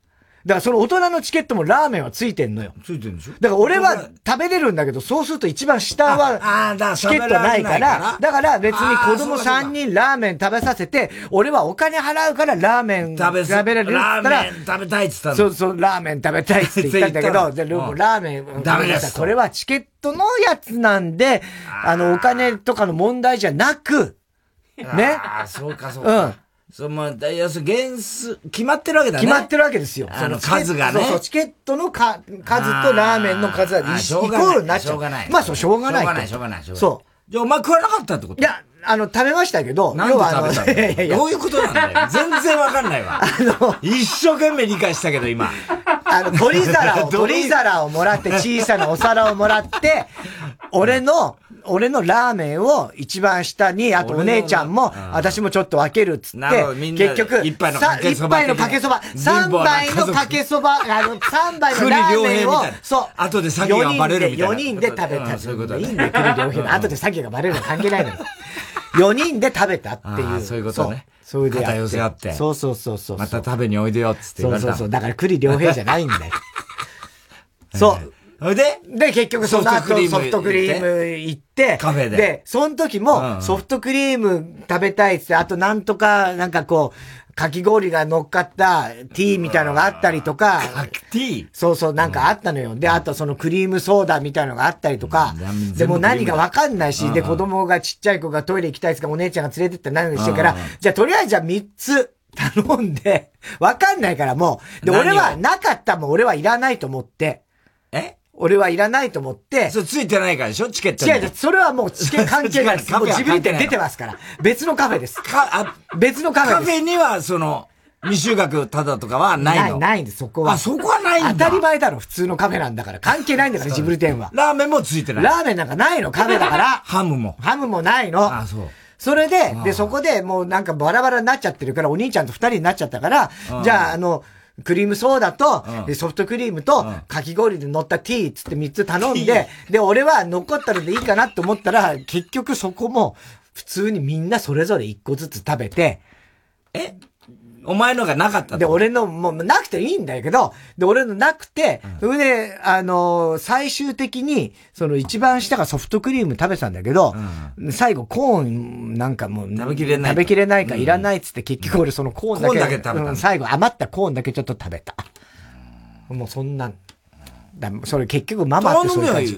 だからその大人のチケットもラーメンはついてんのよ。ついてんでしょ？だから俺は食べれるんだけど、そうすると一番下はチケットないから、だから別に子供3人ラーメン食べさせて、俺はお金払うからラーメン食べれるラーメン食べたいって言ったの。そうそう、ラーメン食べたいって言ったんだけど、でラーメン、ダメです。これはチケットのやつなんで、あの、お金とかの問題じゃなく、ね。ああ、そうかそうか。うん。その、要するに原数、決まってるわけだね。決まってるわけですよ。その数がね。そうそう、チケットのか数とラーメンの数はイコールになっちゃう。しょうがない。まあそう、しょうがない。しょうがない、しょうがない。そう。じゃあお前食わなかったってこと？いや、あの、食べましたけど、要はあの、どういうことなんだよ。全然わかんないわ。あの、一生懸命理解したけど、今。あの、取り皿を、取り皿をもらって、小さなお皿をもらって、俺の、俺のラーメンを一番下に、あとお姉ちゃんも、私もちょっと分けるっつって、結局、一杯のかけそば。一杯のかけそば。三杯のかけそば、あの、三杯のラーメンを、そう。後で詐欺がバレるみたいな。4人で食べた。そういうこといいんだよ、栗良平。後で詐欺がバレるの関係ないのよ。4人で食べたっていう。そういうことね。そう。それで。肩寄せ合って。そうそうそうそう。また食べにおいでよっつって言われた。そうそうそう。だから栗良平じゃないんだよ。そう。でで、結局その後ソフトクリーム行って、カフェで。で、その時も、ソフトクリーム食べたいって、あとなんとか、なんかこう、かき氷が乗っかったティーみたいのがあったりとか、ティーそうそう、なんかあったのよ。で、あとそのクリームソーダみたいのがあったりとか、でも何かわかんないし、で、子供がちっちゃい子がトイレ行きたいですかお姉ちゃんが連れてって何してから、じゃあとりあえずじゃあ3つ頼んで、わかんないからもう、で、俺はなかったもん。俺はいらないと思って、え？俺はいらないと思って。それついてないからでしょ？チケットに。違う違う、それはもうチケット 関係ないです。もう自分で出てますから。別のカフェです。か、あ、別のカフェです。カフェには、その、未就学ただとかはないの？ない、ないんです、そこは。あ、そこはないんだ。当たり前だろ、普通のカフェなんだから。関係ないんだから、ジブリ店は。ラーメンもついてない。ラーメンなんかないの、カフェだから。ハムも。ハムもないの。あ、そう。それで、で、そこでもうなんかバラバラになっちゃってるから、お兄ちゃんと二人になっちゃったから、じゃあ、あの、クリームソーダと、うん、ソフトクリームと、かき氷で乗ったティーつって3つ頼んで、で、俺は残ったのでいいかなと思ったら、結局そこも、普通にみんなそれぞれ1個ずつ食べて、えお前のがなかったで、俺の、もうなくていいんだけど、で、俺のなくて、それで、あのー、最終的に、その一番下がソフトクリーム食べたんだけど、うん、最後コーンなんかもう、食べきれない。食べきれないかいらないっつって、結局俺そのコーンだけ、だけ食べた、うん、最後余ったコーンだけちょっと食べた。もうそんなん。だそれ結局ママってそういう感じ。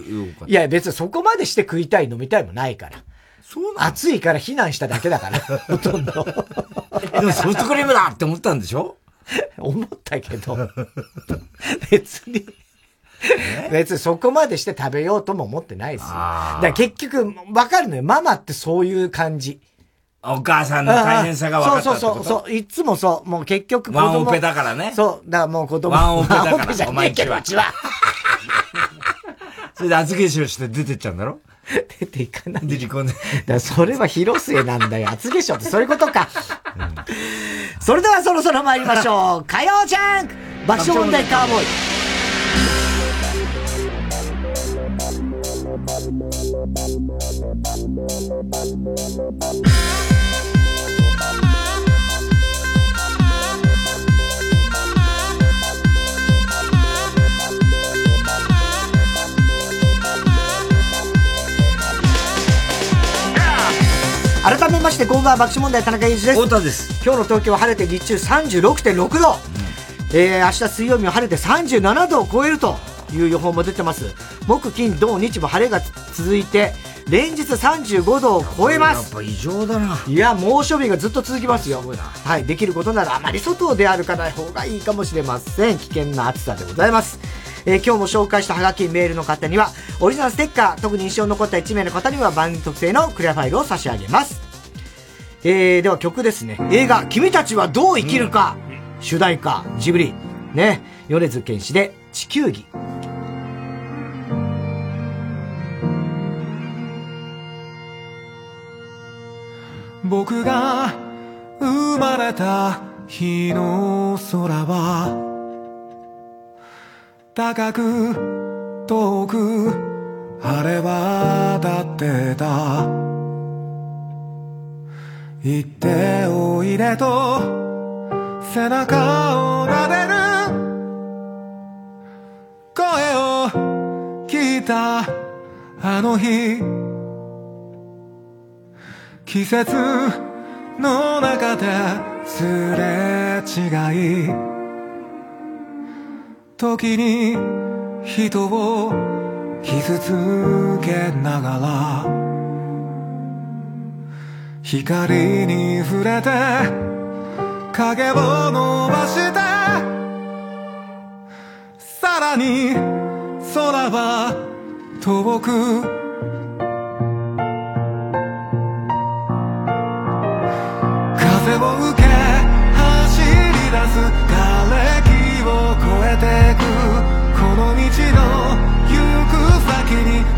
いや別にそこまでして食いたい飲みたいもないから。そうな暑いから避難しただけだから、ほとんど。でもソフトクリームだって思ったんでしょ？思ったけど、別に、別にそこまでして食べようとも思ってないですよ。だ結局、わかるのよ。ママってそういう感じ。お母さんの大変さが分かったそうそうそう。いつもそう。もう結局子供。ワンオペだからね。そう。だからもう子供。ワンオペだから。お前んちは。それで厚化粧して出てっちゃうんだろ？出ていかない。出てこんで。だそれは広末なんだよ。厚化粧ってそういうことか。うん、それではそろそろ参りましょう。火曜ジャンク爆笑問題カーボーイ。改めまして、こんばんは、爆笑問題、田中裕二です。太田です。今日の東京は晴れて日中36.6度。うん、えー、明日水曜日は晴れて37度を超えるという予報も出てます。木、金、土、日も晴れが続いて、連日35度を超えます。やっぱ異常だな。いや、猛暑日がずっと続きますよ。はい。できることならあまり外を出歩かない方がいいかもしれません。危険な暑さでございます。えー、今日も紹介したハガキメールの方には、オリジナルステッカー、特に印象に残った1名の方には番組特製のクリアファイルを差し上げます。えー、では曲ですね。映画、君たちはどう生きるか、主題歌、ジブリ、ね、米津玄師で地球儀。僕が生まれた日の空は高く遠く晴れ渡ってた。行っておいでと背中を撫でる。声を聞いたあの日。季節の中ですれ違い。時に人を傷つけながら光に触れて影を伸ばしてさらに空は遠く。風を受けけに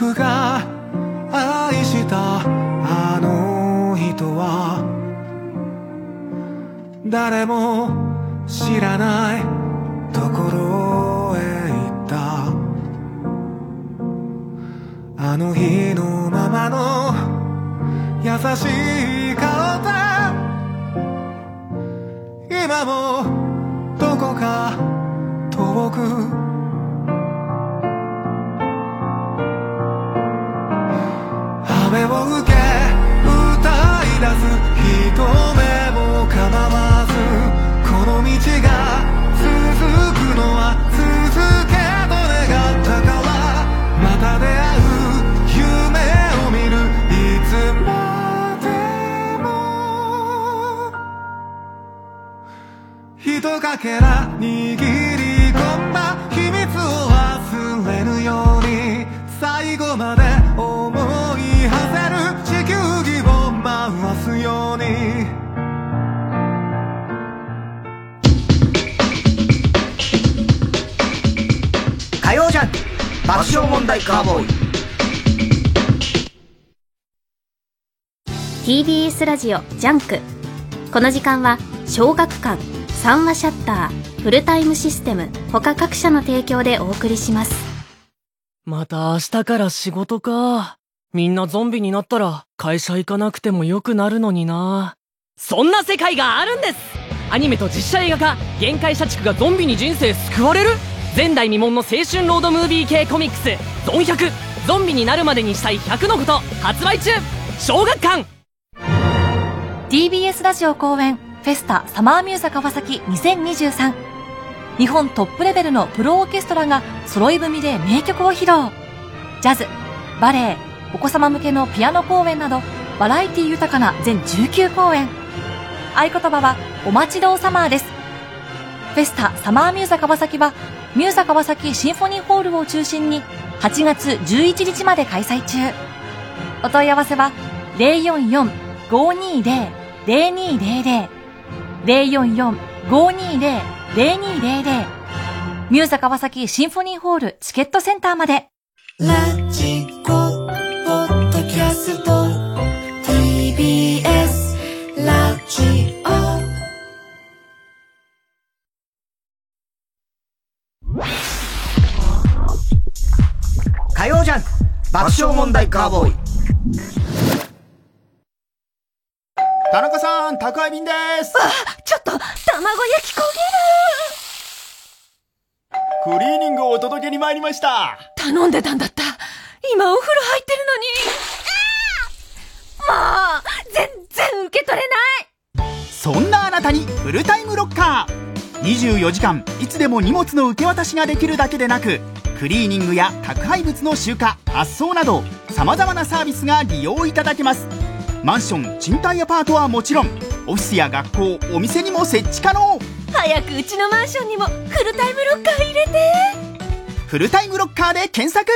僕が愛したあの人は誰も知らないところへ行った。あの日のままの優しい顔で今もどこか遠く雨を受け歌い出す人目も構わずこの道が続くのは続けと願ったからまた出会う夢を見るいつまでもひとかけら握り込んだ秘密を忘れぬように。最後まで爆笑問題カーボーイ。TBS ラジオジャンク。この時間は小学館三和シャッターフルタイムシステム他各社の提供でお送りします。また明日から仕事か。みんなゾンビになったら会社行かなくてもよくなるのにな。そんな世界があるんです。アニメと実写映画化限界社畜がゾンビに人生救われる？前代未聞の青春ロードムービー系コミックス「ゾン100ゾンビになるまでにしたい100のこと」発売中。小学館。TBS ラジオ公演フェスタサマーミューザ川崎2023日本トップレベルのプロオーケストラが揃い踏みで名曲を披露。ジャズバレエお子様向けのピアノ公演など、バラエティ豊かな全19公演。合言葉は、お待ちどうサマーです。フェスタサマーミューザ川崎は、ミューザ川崎シンフォニーホールを中心に、8月11日まで開催中。お問い合わせは、044-520-0200。044-520-0200。ミューザ川崎シンフォニーホールチケットセンターまで。ラジコ火曜ジャン爆笑問題カーボーイ。田中さん、宅配便です。あ、ちょっと、卵焼き焦げる。クリーニングをお届けに参りました。頼んでたんだった。今お風呂入ってるのに。もう、全然受け取れない。そんなあなたにフルタイムロッカー。24時間いつでも荷物の受け渡しができるだけでなくクリーニングや宅配物の集荷発送などさまざまなサービスが利用いただけます。マンション賃貸アパートはもちろんオフィスや学校お店にも設置可能。早くうちのマンションにもフルタイムロッカー入れて。フルタイムロッカーで検索。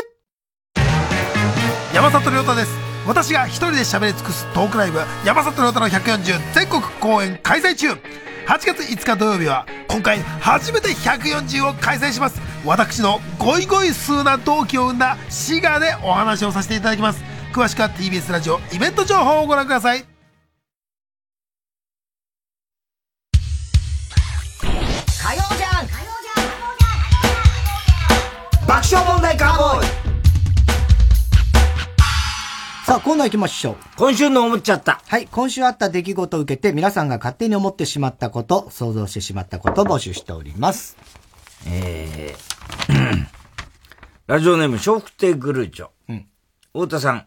山里亮太です。私が一人で喋り尽くすトークライブ山里亮太の140全国公演開催中8月5日土曜日は今回初めて140を開催します。私のゴイゴイ数な同期を生んだ滋賀でお話をさせていただきます。詳しくは TBS ラジオイベント情報をご覧ください。火曜じゃん。爆笑問題カーボーイさあ、コーナー行きましょう。今週の思っちゃった。はい、今週あった出来事を受けて、皆さんが勝手に思ってしまったこと、想像してしまったことを募集しております。えー、ラジオネーム、笑福亭グルーチョ。うん。太田さん、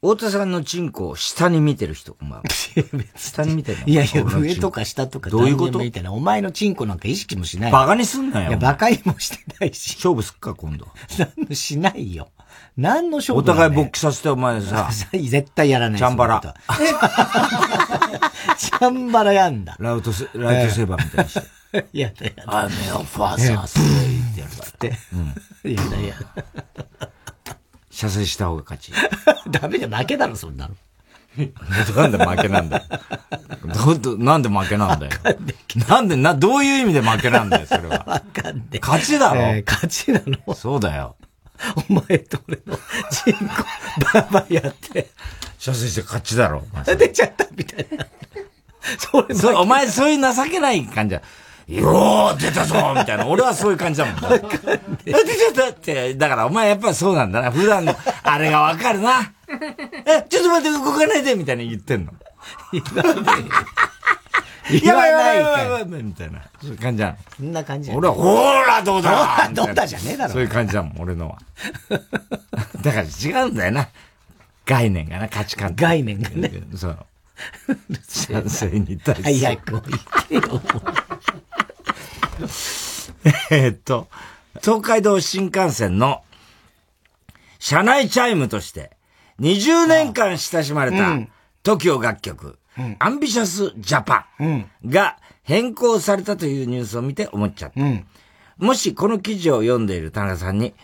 太田さんのチンコを下に見てる人、まあ、下に見てるいやいや、上とか下とかどういうこと？みたいな。お前のチンコなんか意識もしない。バカにすんなよ。いや、バカにもしてないし。勝負すっか、今度。何もしないよ。何の勝負お互い勃起させてお前さ。絶対やらない。チャンバラ。チャンバラやんだ。ラウトセ、ライトセーバーみたいにして。やだやだ。I'm your father, ってやるから。うん。やだやだ。射精した方が勝ち。ダメじゃ負けだろ、そんなの。なんで負けなんだよ。ど、なんで負けなんだよ。なんで、な、どういう意味で負けなんだよ、それは。わかんで。勝ちだろ、えー、勝ちなのそうだよ。お前と俺のチンコ、ババやって。射精して勝ちだろ。出ちゃったみたいな。それ、そお前そういう情けない感じだ。よー出たぞみたいな。俺はそういう感じだもん。出ちゃったって。だからお前やっぱそうなんだな。普段の、あれがわかるな。え、ちょっと待って動かないでみたいな言ってんの。言わないかみたいな。そういう感じじゃん。そんな感じ俺は、ほーらどうだほーらどうだじゃねえだろ。そういう感じだもん、俺のは。だから違うんだよな。概念がな、価値観。概念がね。そう。賛成に対して。早く言ってよ。えっと、東海道新幹線の車内チャイムとして20年間親しまれた TOKIO 楽曲、うん、 AMBITIOUS JAPAN が変更されたというニュースを見て思っちゃった。うん、もしこの記事を読んでいる田中さんに、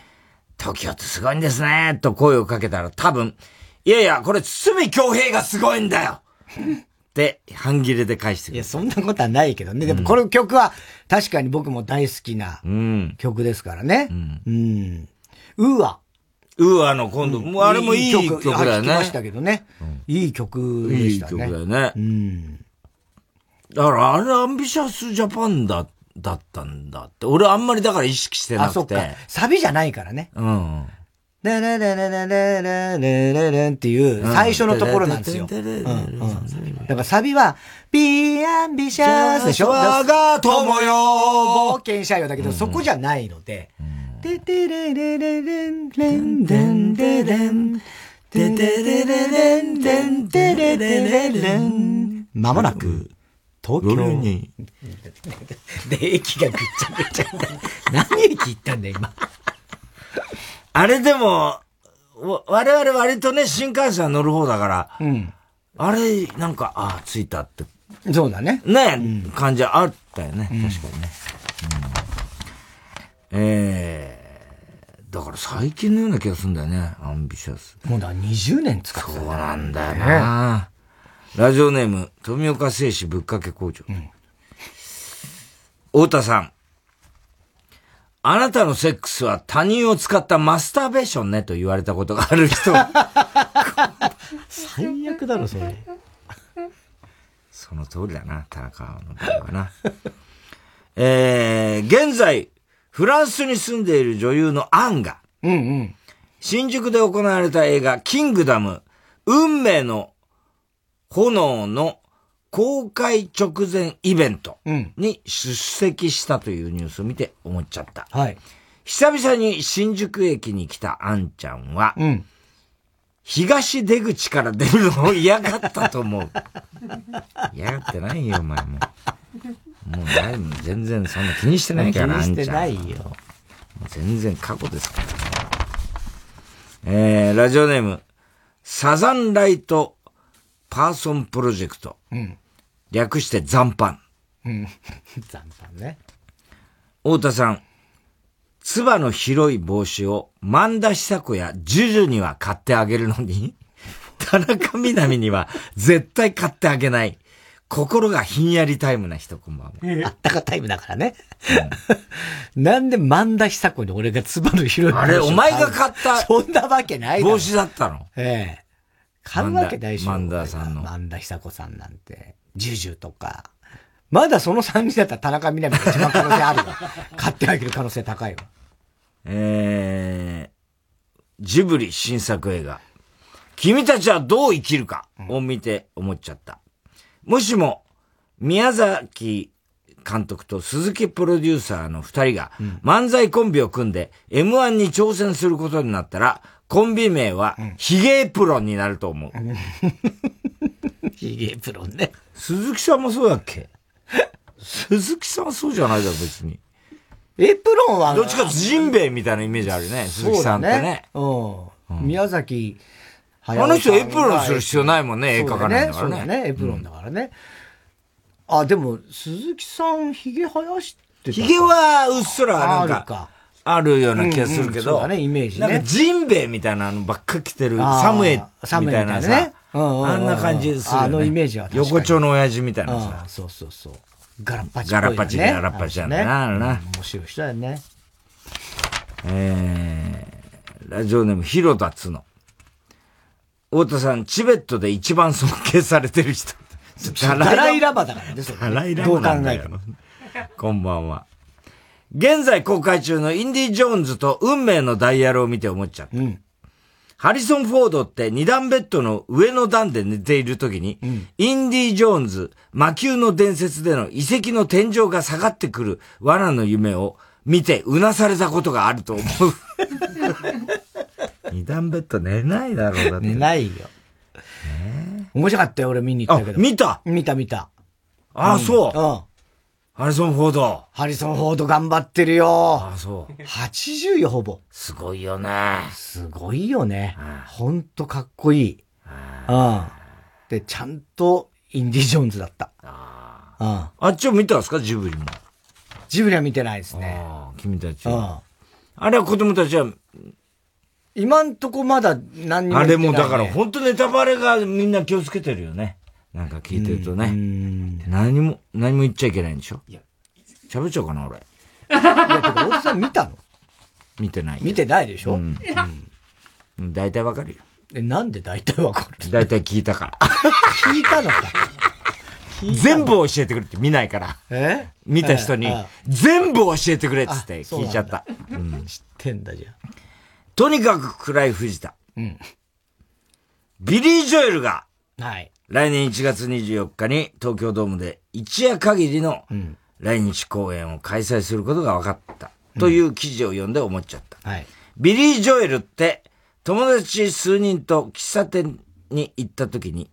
TOKIO ってすごいんですね、と声をかけたら多分、いやいや、これ堤京平がすごいんだよって半切れで返してくる。いや、そんなことはないけどね。でもこの曲は確かに僕も大好きな曲ですからね。うん。うん。うわ。うーの今度、もうあれもいい曲だよね。聞きましたけどね。いい曲でしたね。いい曲だよね。うん。だからあれアンビシャスジャパンだ、だったんだって。俺あんまりだから意識してなくて。あ、そっか。サビじゃないからね。うん。ララララララララランっていう最初のところなんですよ。だからサビは、Be ambitious でしょ我が友よ冒険者よだけど、そこじゃないので、ててれれれれんれんでんでれん、ててれれれんでんてれれれれん。まもなく、東京に。で、駅がぐっちゃぐちゃ。何駅行ったんだよ、今。あれでも、我々割とね、新幹線乗る方だから、うん。あれ、なんか、ああ、着いたって。そうだね。ね、うん、感じあったよね、確かにね。うん、ええー、だから最近のような気がするんだよね、アンビシャス。もうだ、20年使ってそうなんだよな、ラジオネーム、富岡製紙ぶっかけ工場。うん、太田さん。あなたのセックスは他人を使ったマスターベーションねと言われたことがある人。最悪だろ、それ。その通りだな、田中の場合はな。えー、現在、フランスに住んでいる女優のアンが、うんうん、新宿で行われた映画、キングダム、運命の炎の公開直前イベントに出席したというニュースを見て思っちゃった。はい。久々に新宿駅に来たあんちゃんは、うん、東出口から出るのを嫌がったと思う。嫌がってないよ、お前も。もう誰も全然そんな気にしてないから、あんちゃん。気にしてないよ。全然過去ですから。えー、ラジオネーム、サザンライトパーソンプロジェクト。うん。略して残飯。うん。残飯ね。太田さん、つばの広い帽子を万田久子やジュジュには買ってあげるのに、田中みなみには絶対買ってあげない。心がひんやりタイムな人、こんばんは。あったかタイムだからね。うん、なんで万田久子に俺がつばの広い帽子あれ、お前が買ったそんなわけない帽子だったの？ええ。買うわけないし万田さんの。万田久子さんなんて。ジュジュとか。まだその3人だったら田中みな実が一番可能性あるわ。買ってあげる可能性高いわ。えー、ジブリ新作映画、君たちはどう生きるかを見て思っちゃった。もしも、宮崎監督と鈴木プロデューサーの二人が漫才コンビを組んで M1 に挑戦することになったら、コンビ名はヒゲエプロンになると思う。ヒゲエプロンね。鈴木さんもそうだっけ？鈴木さんはそうじゃないだろ、別に。エプロンは。どっちかジンベエみたいなイメージあるね、鈴木さんってね。うん。宮崎あの人エプロンする必要ないもんね、絵描かないんだからね。そうだね、エプロンだからね。あ、でも、鈴木さん、髭生やしてた髭はうっすらなんか、あるような気がするけど、そうだね、イメージね。なんかジンベエみたいなのばっか着てる、サムエみたいなさ、あんな感じするあのイメージは横丁の親父みたいなさ。そうそうそう。ガラッパチガラッパチ、ガラッパチだな、な。面白い人だよね。えー、ラジオネーム、ヒロダツノ。太田さん、チベットで一番尊敬されてる人。ダライラバだからね、それ。ダライラバどう考えても。こんばんは。現在公開中のインディ・ジョーンズと運命のダイヤルを見て思っちゃった。うん、ハリソン・フォードって二段ベッドの上の段で寝ている時に、うん、インディ・ジョーンズ、魔球の伝説での遺跡の天井が下がってくる罠の夢を見てうなされたことがあると思う。二段ベッド寝ないだろう、だって。寝ないよ。えー、面白かったよ、俺見に行ったけど。見た？見た見た。ああ、そう。うん。ハリソン・フォード。ハリソン・フォード頑張ってるよ。ああ、そう。80よ、ほぼ。すごいよね。すごいよね。ほんとかっこいい。うん。で、ちゃんとインディ・ジョーンズだった。ああ。あっちを見たんですか？ジブリも。ジブリは見てないですね。君たち。うん。あれは子供たちは今んとこまだ何にも、ね、あれもだから本当ネタバレがみんな気をつけてるよね。なんか聞いてるとね。何も、何も言っちゃいけないんでしょ？いや。喋っちゃうかな、俺。いや、てか、大さん見たの？見てない。見てないでしょ？うん。うん。大体わかるよ。え、なんで大体わかる大体聞いたから。聞いたのか。全部教えてくれって見ないから。え？見た人に、全部教えてくれっつって聞いちゃった。うん。知ってんだじゃん。とにかく暗い藤田。うん。ビリー・ジョエルが、はい。来年1月24日に東京ドームで一夜限りの来日公演を開催することが分かったという記事を読んで思っちゃった。はい。ビリー・ジョエルって友達数人と喫茶店に行った時に、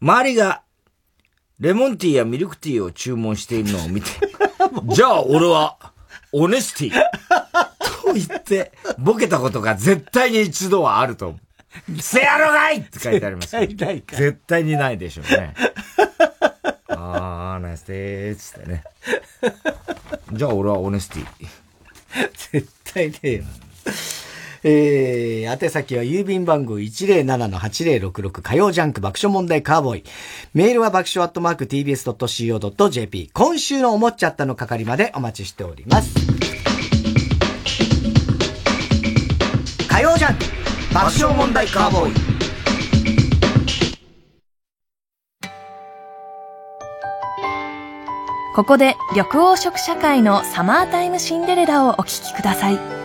周りがレモンティーやミルクティーを注文しているのを見て、じゃあ俺はオネスティと言って、ボケたことが絶対に一度はあると思う。せやろがいって書いてあります。絶対絶対にないでしょうね。あー、ナイステーつってね。じゃあ俺はオネスティ。絶対ねえよ。えー、宛先は郵便番号107-8066火曜ジャンク爆笑問題カーボーイ。メールは爆笑アットマーク tbs.co.jp。今週の思っちゃったの係までお待ちしております。火曜ジャンク爆笑問題カーボーイ。ここで緑黄色社会のサマータイムシンデレラをお聴きください。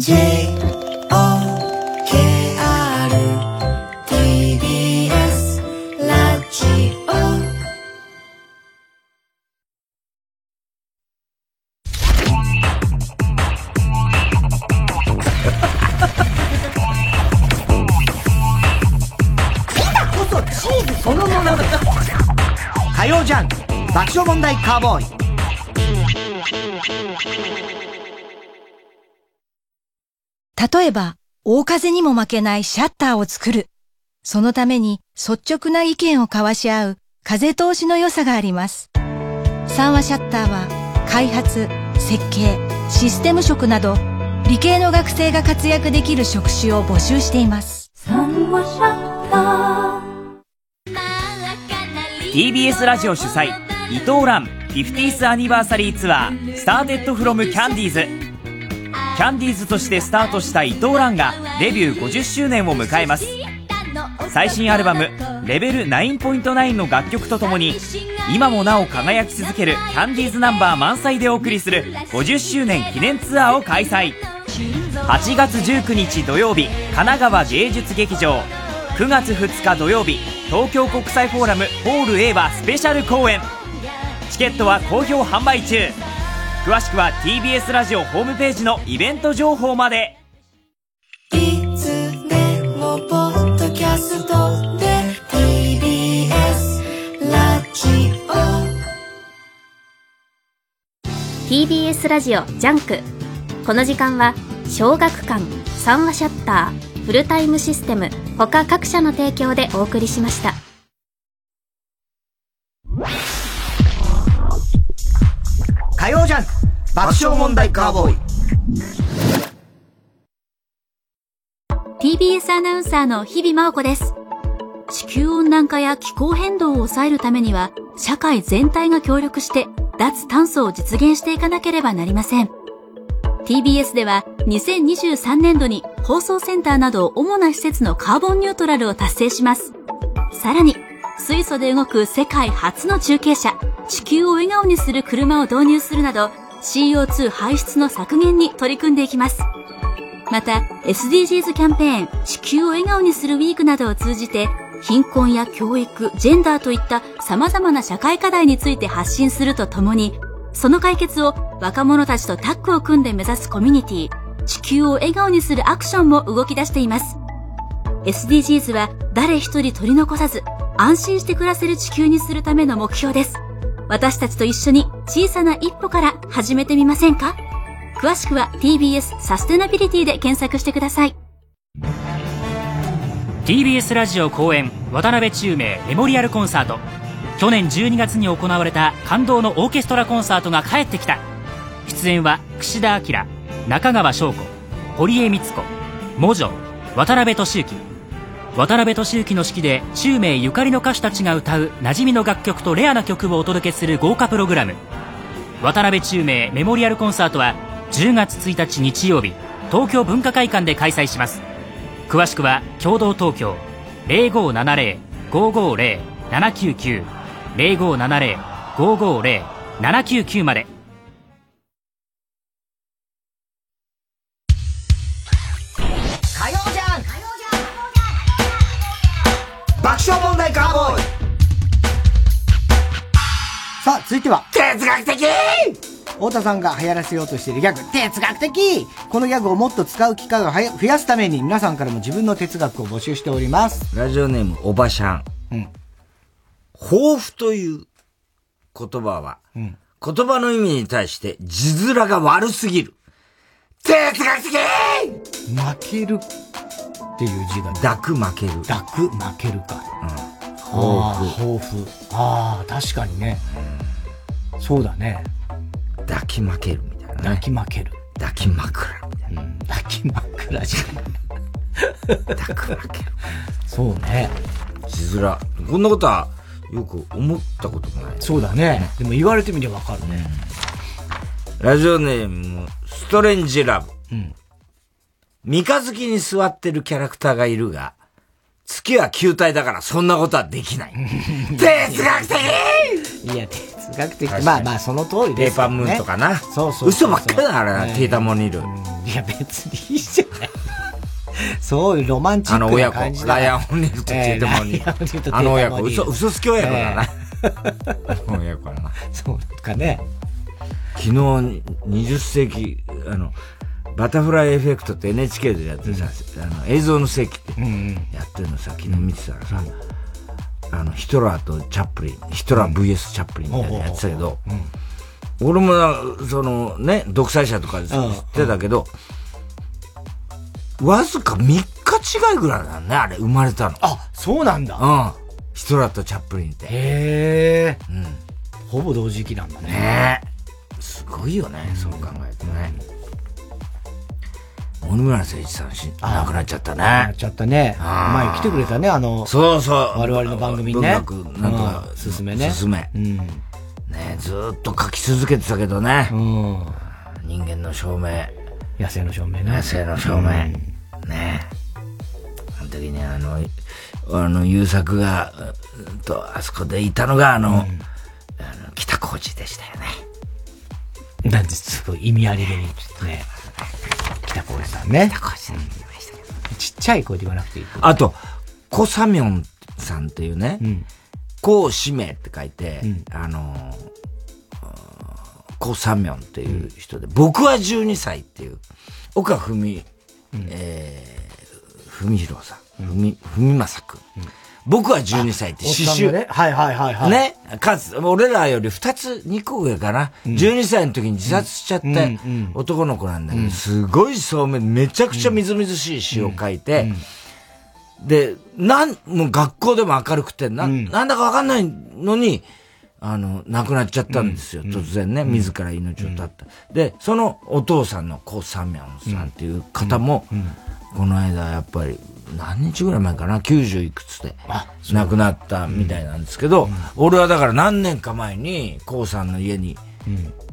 Ｊｔｋｒｔｂｓ ラジオ。火曜ジャン爆笑問題カーボーイ。例えば、大風にも負けないシャッターを作る。そのために率直な意見を交わし合う風通しの良さがあります。三和シャッターは開発、設計、システム職など理系の学生が活躍できる職種を募集しています。三和シャッター TBS ラジオ主催伊藤蘭 50th アニバーサリーツアースターテッドフロムキャンディーズキャンディーズとしてスタートした伊藤蘭がデビュー50周年を迎えます。最新アルバム「レベル9.9」の楽曲とともに今もなお輝き続けるキャンディーズナンバー満載でお送りする50周年記念ツアーを開催。8月19日土曜日神奈川芸術劇場。9月2日土曜日東京国際フォーラムホール A はスペシャル公演。チケットは好評販売中。詳しくは TBS ラジオホームページのイベント情報まで。いつでもポッドキャストで TBS ラジオ。TBS ラジオジャンク。この時間は小学館三和シャッターフルタイムシステム他各社の提供でお送りしました。爆笑問題カーボーイ TBS アナウンサーの日々真央子です。地球温暖化や気候変動を抑えるためには、社会全体が協力して脱炭素を実現していかなければなりません。TBS では2023年度に放送センターなど主な施設のカーボンニュートラルを達成します。さらに、水素で動く世界初の中継車、地球を笑顔にする車を導入するなど、CO2 排出の削減に取り組んでいきます。また、SDGs キャンペーン、地球を笑顔にするウィークなどを通じて、貧困や教育、ジェンダーといった様々な社会課題について発信するとともに、その解決を若者たちとタッグを組んで目指すコミュニティ、地球を笑顔にするアクションも動き出しています。SDGs は誰一人取り残さず、安心して暮らせる地球にするための目標です。私たちと一緒に小さな一歩から始めてみませんか？詳しくは TBS サステナビリティで検索してください。TBS ラジオ公演渡辺宙明メモリアルコンサート。去年12月に行われた感動のオーケストラコンサートが帰ってきた。出演は櫛田明中川翔子堀江光子モジョ渡辺俊之渡辺俊之の指揮で中名ゆかりの歌手たちが歌う馴染みの楽曲とレアな曲をお届けする豪華プログラム渡辺中名メモリアルコンサートは10月1日日曜日東京文化会館で開催します詳しくは共同東京0570-550-799 0570-550-799まで。爆笑問題カーボーイさあ、続いては、哲学的太田さんが流行らせようとしているギャグ、哲学的このギャグをもっと使う機会を増やすために皆さんからも自分の哲学を募集しております。ラジオネーム、おばしゃん。うん。抱負という言葉は、うん、言葉の意味に対して字面が悪すぎる。哲学的負けるっていう字が、抱く負ける。抱く負けるか。うん。抱負。抱負。ああ、確かにね。うん、そうだね。抱き負けるみたいな、ね。抱き負ける。抱き枕みたいな。うん、抱き枕じゃない。抱く負ける。そうね。字面。こんなことは、よく思ったこともない。そうだね。でも言われてみればわかるね。ラジオネーム、ストレンジラブ。うん。三日月に座ってるキャラクターがいるが、月は球体だからそんなことはできない。哲学的いや、哲学的まあまあ、その通りです、ね。ペーパームーンとかな。そうそう嘘ばっかりだ、あれな、テータモニル。いや、別にいいじゃない。そういうロマンチックな感じあの親子、ライアン・ホニルとテータモニル。あの親子、嘘、嘘つき親子だな。親子な。そうかね。昨日、20世紀、あの、バタフライエフェクトって NHK でやってさ、あの映像の世紀ってやってるのさ、昨日見てたらさ、あの、ヒトラーとチャップリン、ヒトラー VS チャップリンみたいなやってたけど、俺もそのね、独裁者とか知ってたけど、わずか3日違いぐらいだね、あれ、生まれたの。あ、そうなんだ。うん。ヒトラーとチャップリンって。へえ。うん。ほぼ同時期なんだね。ねすごいよね、そう考えてね。森村誠一さんし、亡くなっちゃったね。亡くなっちゃったね。前来てくれたね、あの、そうそう。我々の番組にね。文学、なんとか、すすめね。すすめ。うん。ねずっと書き続けてたけどね。うん。人間の証明。野生の証明ね。野生の証明。ねあの時にあの、あの、優作が、と、あそこでいたのが、あの、あの北小路でしたよね。なんですごい意味ありげに、ね。北小路さんね。北小路さん言いましたけど。ちっちゃい声で言わなくていい。あと、コサミョンさんっていうね、うん、コウシメって書いて、うん、あの、コサミョンっていう人で、うん、僕は12歳っていう、岡文、うん、えー、文弘さん、文、文正くん。僕は12歳って詩集。ね。はいはいはいはい。ね。かつ、俺らより2つ、2個上かな。うん、12歳の時に自殺しちゃって男の子なんだけど、すごいそうめん、めちゃくちゃみずみずしい詩を書いて、で、なん、もう学校でも明るくて、な、なんだかわかんないのに、あの、亡くなっちゃったんですよ、突然ね、自ら命を絶った。で、そのお父さんのコ・サミョンさんっていう方も、この間やっぱり何日ぐらい前かな、90いくつで亡くなったみたいなんですけど、うん、俺はだから何年か前に、コウさんの家に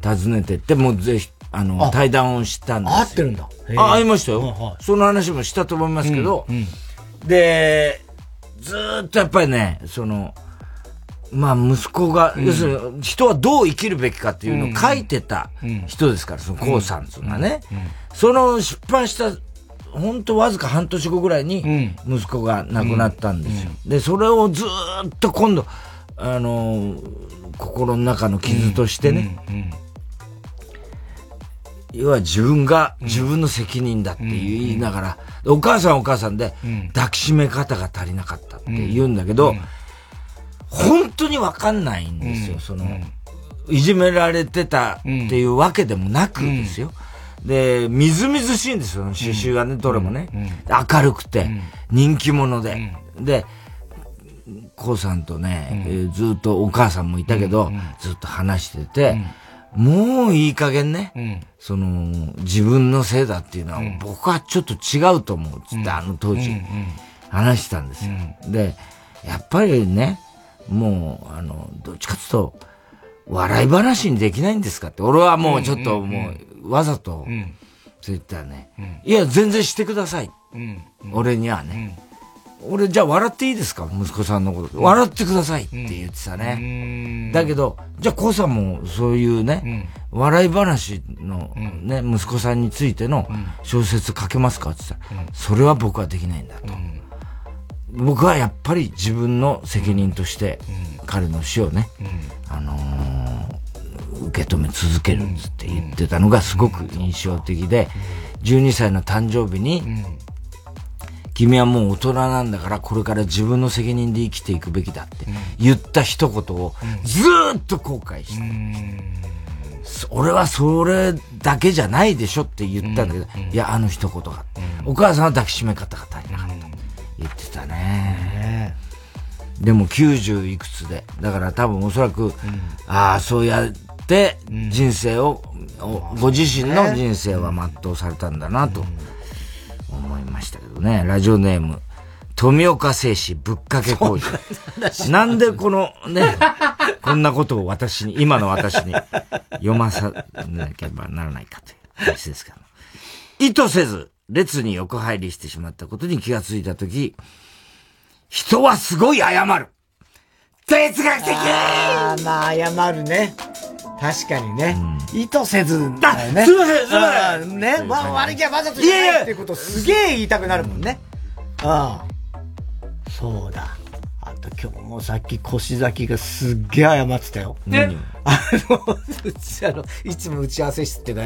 訪ねてって、もうぜひ、あの、対談をしたんですよ。会ってるんだ。あ、会いましたよ、はい、その話もしたと思いますけど、うんうん、で、ずっとやっぱりね、その、まあ息子が、要するに人はどう生きるべきかっていうのを書いてた人ですから、そのコウさんっていうのはね。その出版した本当わずか半年後ぐらいに、息子が亡くなったんですよ。で、それをずっと今度、あの心の中の傷としてね、要は自分が自分の責任だって言いながら、お母さんお母さんで抱きしめ方が足りなかったって言うんだけど、本当にわかんないんですよ、その、いじめられてたっていうわけでもなくですよ。で、みずみずしいんですよ、刺繍がね、どれもね。明るくて、人気者で。で、コウさんとね、えー、ずっとお母さんもいたけど、ずっと話してて、もういい加減ね、その、自分のせいだっていうのは、僕はちょっと違うと思う、つって、あの当時、話したんですよ。で、やっぱりね、もう、あの、どっちかっていうと、笑い話にできないんですかって、俺はもうちょっともう、わざと、そう言ったらね、いや、全然してください。俺にはね。俺、じゃあ笑っていいですか？息子さんのこと。笑ってくださいって言ってたね。だけど、じゃあ、コさんもそういうね、笑い話のね、息子さんについての小説書けますかって言ったら、それは僕はできないんだと。僕はやっぱり自分の責任として、彼の死をね、あの受け止め続けるって言ってたのがすごく印象的で、12歳の誕生日に、君はもう大人なんだからこれから自分の責任で生きていくべきだって言った一言をずっと後悔して、俺はそれだけじゃないでしょって言ったんだけど、いや、あの一言が、お母さんは抱きしめ方が足りなかった。言ってたね。でも90いくつで。だから多分おそらく、ああ、そうや人生を、ご自身の人生は全うされたんだなと思いましたけどね。ラジオネーム、富岡製紙ぶっかけ工事。なんでこのね、こんなことを私に、今の私に読まさなければならないかという話ですけど意図せず、列に横入りしてしまったことに気がついたとき、人はすごい謝る。哲学的ああ、まあ謝るね。確かにね。うん、意図せずだよね。すいません、すいません。ね、まあ、悪気はわざとじゃないっていうことすげえ言いたくなるもんね。ああ。そうだ。あと今日もさっき腰崎がすっげえ謝ってたよ。ね。あの、うち、あの、いつも打ち合わせ室ってか、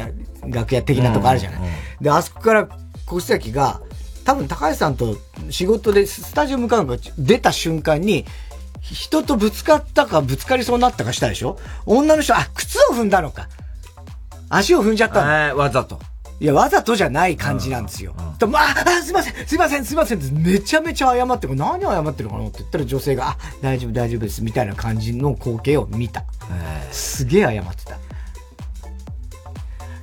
楽屋的なとこあるじゃない。で、あそこから腰崎が、多分高橋さんと仕事でスタジオ向かうのが出た瞬間に、人とぶつかったかぶつかりそうになったかしたでしょ？女の人、あ、靴を踏んだのか。足を踏んじゃったの。えー、わざと。いや、わざとじゃない感じなんですよ。と、まあ、あ、すいません、すいません、すいませんって、めちゃめちゃ謝ってる。何謝ってるかなって言ったら女性が、あ、大丈夫、大丈夫です、みたいな感じの光景を見た。すげえ謝ってた。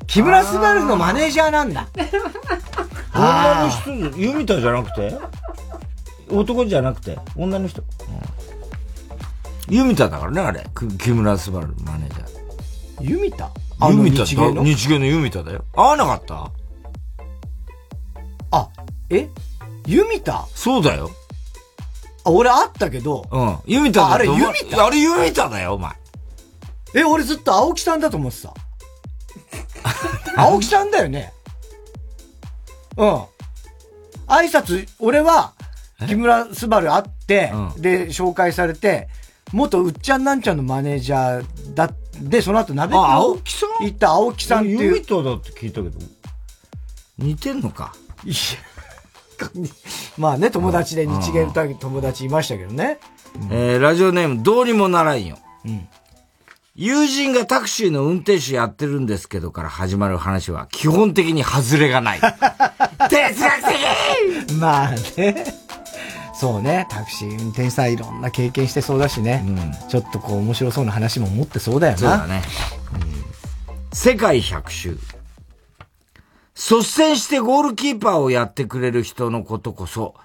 木村昴のマネージャーなんだ。女の人、ユミタじゃなくて？男じゃなくて？女の人。うん、ユミタだからね、あれ。木村昴マネージャー。ユミタ？ユミタ日芸の？日芸のユミタだよ。会わなかった？あ、え？ユミタ？そうだよ。あ、俺会ったけど。うん。ユミタだあれユミタ？あれユミタだよ、お前。え、俺ずっと青木さんだと思ってた。青木さんだよね。うん。挨拶、俺は、木村昴会って、うん、で、紹介されて、元うっちゃんなんちゃんのマネージャーだ、で、その後、鍋あ、青木さん？行った青木さんっていう。ユミタだって聞いたけど。似てんのか？いや、まあね、友達で日芸の友達いましたけどね。うん、えー、ラジオネーム、どうにもならんよ。うん。友人がタクシーの運転手やってるんですけどから始まる話は基本的に外れがない。哲学的まあね。そうね、タクシー運転手さんいろんな経験してそうだしね。うん、ちょっとこう面白そうな話も持ってそうだよな。そうだね。うん、世界百周。率先してゴールキーパーをやってくれる人のことこそ、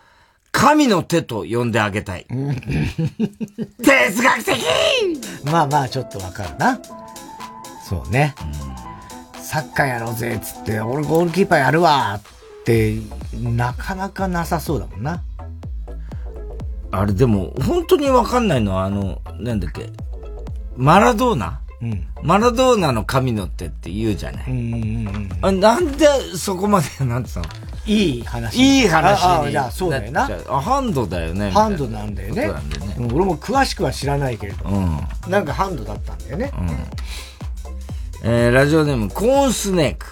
神の手と呼んであげたい。哲学的まあまあ、ちょっとわかるな。そうね。うん、サッカーやろうぜ、つって、俺ゴールキーパーやるわって、なかなかなさそうだもんな。あれでも、本当にわかんないのは、あの、なんだっけ、マラドーナ？うん、マラドーナの神の手って言うじゃない。うんうんうん、なんでそこまで、なんつうの？いい話。いい話に。ああ、じゃあそうだよな。あ、ハンドだよね。ハンドなんだよね。よね、俺も詳しくは知らないけれど。うん。なんかハンドだったんだよね。うん。えー、ラジオネーム、コーンスネーク。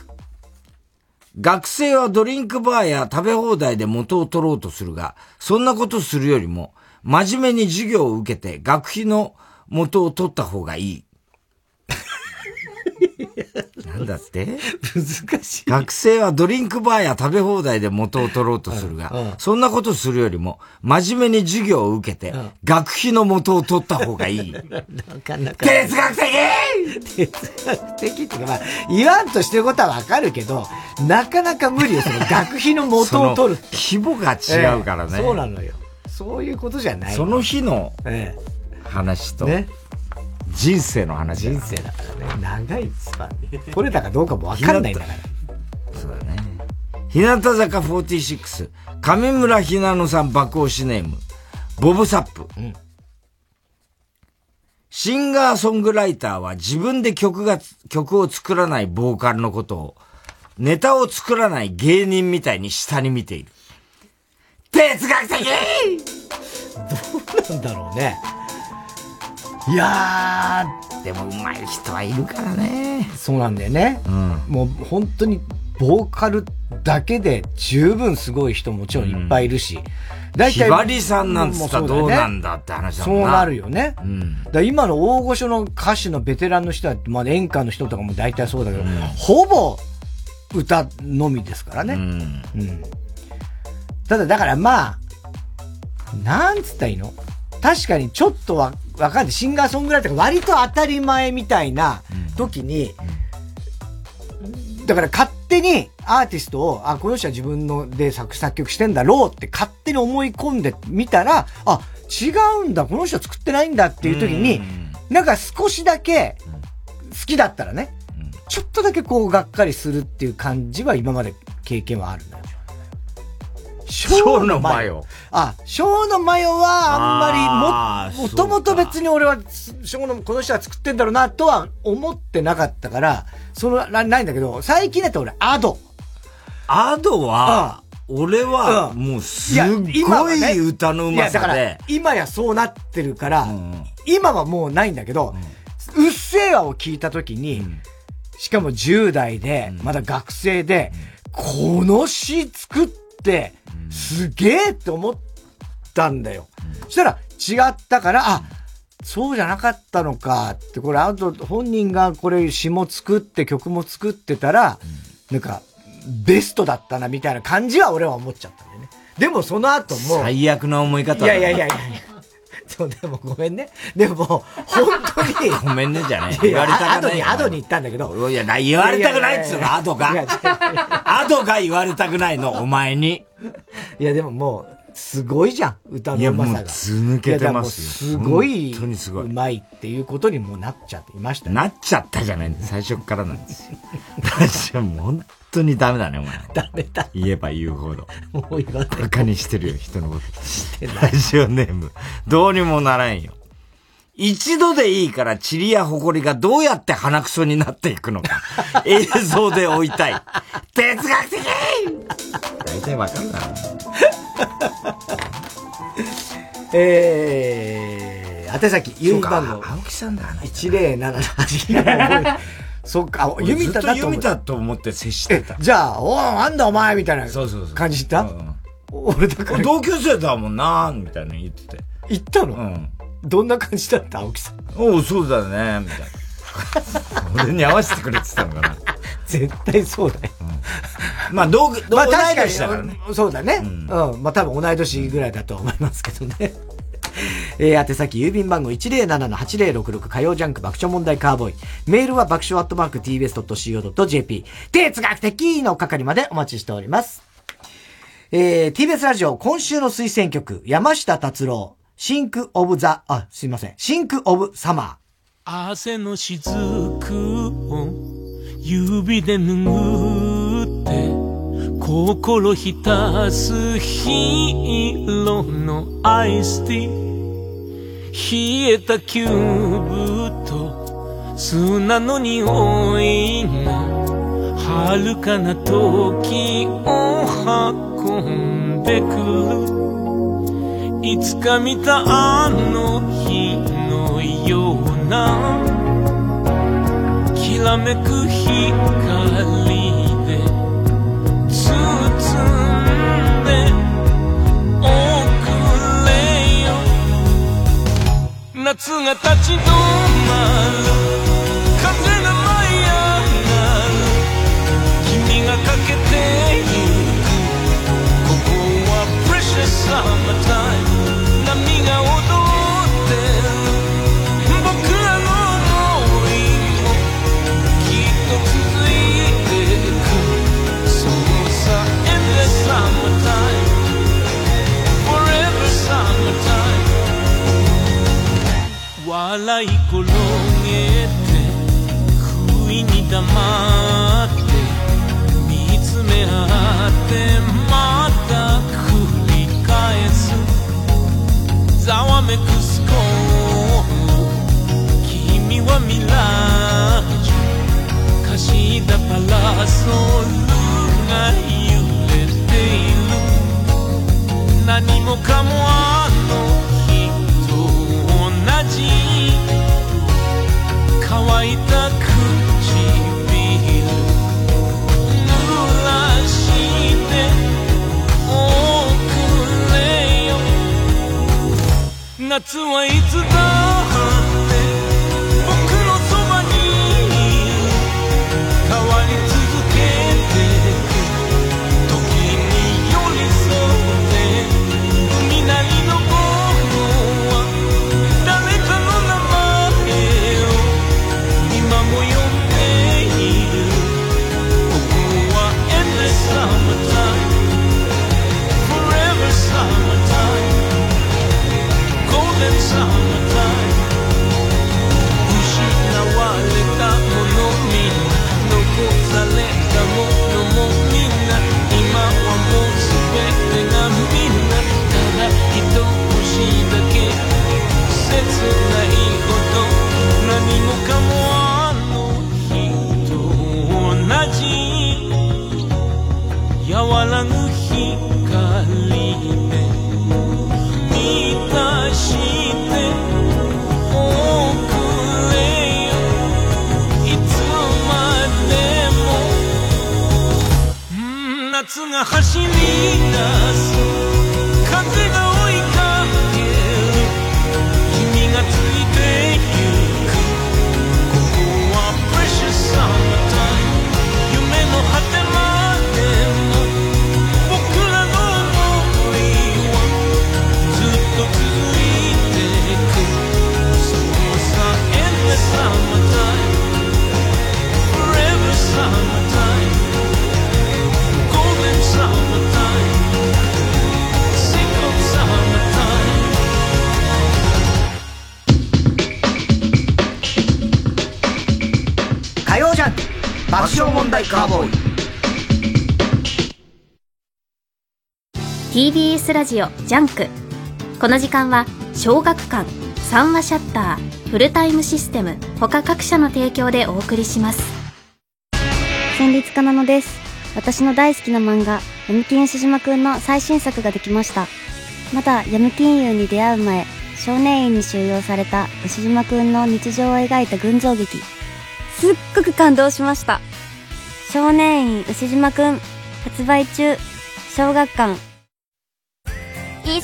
学生はドリンクバーや食べ放題で元を取ろうとするが、そんなことするよりも、真面目に授業を受けて学費の元を取った方がいい。なんだって？難しい。学生はドリンクバーや食べ放題で元を取ろうとするが、そんなことするよりも、真面目に授業を受けて、うん、学費の元を取った方がいい。なかなか。哲学的哲学的っていうか、まあ、言わんとしてることはわかるけど、なかなか無理ですよ。学費の元を取る規模が違うからね、えー、そうなのよ。そういうことじゃない。その日の話と、ね人生の話人生だからね。長いスパンで。取れたかどうかもわかんないんだから。そうだね。日向坂46、上村ひなのさん爆押しネーム、ボブサップ。うん、シンガーソングライターは自分で曲が、曲を作らないボーカルのことを、ネタを作らない芸人みたいに下に見ている。哲学的 どうなんだろうね。いやー、でも上手い人はいるからね。そうなんだよね。うん、もう本当にボーカルだけで十分すごい人もちろんいっぱいいるし。大体。ひばりさんなんつったらどうなんだって話だもんな。そうなるよね。うん、だ今の大御所の歌手のベテランの人は、まあ演歌の人とかも大体そうだけど、うん、ほぼ歌のみですからね。うん、うん、ただだからまあ、なんつったらいいの？確かにちょっとわ、わかんない。シンガーソングライターが割と当たり前みたいな時に、だから勝手にアーティストを、あ、この人は自分ので作作曲してんだろうって勝手に思い込んでみたら、あ、違うんだ、この人は作ってないんだっていう時に、なんか少しだけ好きだったらね、ちょっとだけこうがっかりするっていう感じは今まで経験はあるんだよ。小のマヨ。あ、小のマヨはあんまりも、もともと別に俺は、小の、この人は作ってんだろうなとは思ってなかったから、その、なないんだけど、最近だと俺、アド。アドは、俺は、もうすっごい歌のうまさで。今やそうなってるから、今はもうないんだけど、うっせぇわを聞いたときに、しかも10代で、まだ学生で、この詩作って、すげえって思ったんだよ。そしたら違ったから、あ、そうじゃなかったのかって、これ、あと本人がこれ詩も作って曲も作ってたら、なんか、ベストだったなみたいな感じは俺は思っちゃったんだよね。でもその後も。最悪な思い方いやいやいやいやそう、でもごめんね。でも、本当に。ごめんねじゃね言われたくない。アドに、アドに行ったんだけど。いや、言われたくないっつうの、アドが。アドが言われたくないの、お前に。いや、でももう、すごいじゃん、歌のうまさが。いや、もう、ず抜けてますよ。すごい、本当にすごい。うまいっていうことにもなっちゃっていました、ね、なっちゃったじゃないん最初からなんですよ。私はもう本当にダメだね、お前。ダメだ。言えば言うほど。もう言わない。バカにしてるよ、人のこと。してない。ラジオネーム。どうにもならんよ。一度でいいから塵や埃がどうやって鼻くそになっていくのか、映像で追いたい。哲学的大体わかるだろ。えー、宛先、郵便番号。青木さんだ、ね。107-8。そっか、弓田だと思ったと思って接してた。じゃあ、おなんだお前みたいな感じした？俺だから。同級生だもんなみたいな言ってて。言ったの？うん。どんな感じだった青木さん？おお、そうだね、みたいな。俺に合わせてくれってたのかな。絶対そうだよ。うん、まあ、同、同、まあ、確かに、そうだね。うん。うん、まあ、多分同い年ぐらいだと思いますけどね。えー、宛先郵便番号107-8066火曜ジャンク爆笑問題カーボーイ。メールは爆笑アットマーク tbs.co.jp。哲学的の係までお待ちしております。えー、TBS ラジオ今週の推薦曲、山下達郎、 Sync Of ザ、あ、すいません。 Sync Of サマー。汗の雫を指で拭って心浸すヒーローのアイスティー冷えたキューブと砂の匂いが遥かな時を運んでくるいつか見たあの日のようなきらめく光で包んでおくれよ。夏が立ち止まる。風が舞い上がる。君がかけてゆく。ここは precious summertime 笑い転げて不意に黙って見つめ合ってまた繰り返す。ざわめくスコーン君はミラージュ貸したパラソルが揺れている。何もかもあの乾いた唇濡らしておくれよ。夏はいつだ夏爆笑問題カーボーイ。TBS ラジオジャンク。この時間は小学館三和シャッターフルタイムシステム他各社の提供でお送りします。戦慄かなのです。私の大好きな漫画ヤムティーンウシジマくんの最新作ができました。まだヤムティーンユーに出会う前少年院に収容された牛島くんの日常を描いた群像劇すっごく感動しました。少年院牛島くん発売中。小学館。一緒に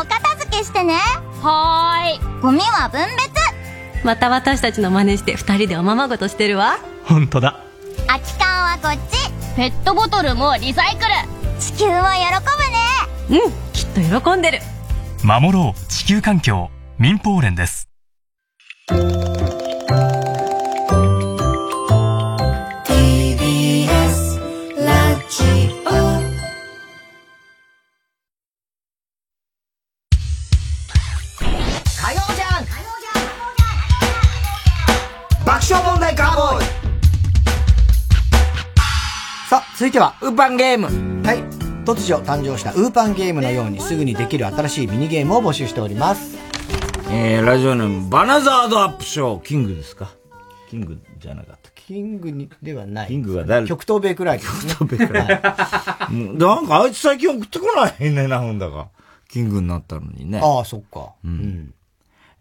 お片付けしてね。はーい。ゴミは分別。また私たちの真似して二人でおままごとしてるわ。本当だ。空き缶はこっち。ペットボトルもリサイクル。地球は喜ぶね。うんきっと喜んでる。守ろう。地球環境。民放連ですいては、ウーパンゲーム。はい。突如誕生したウーパンゲームのようにすぐにできる新しいミニゲームを募集しております。えー、ラジオネーム、バナザードアップショー、キングですか？キングじゃなかった。キングにではない。キングは誰？極東ベイクライです、ね。極東ベイクライ。もうなんかあいつ最近送ってこないね、なんだか。キングになったのにね。ああ、そっか。うん。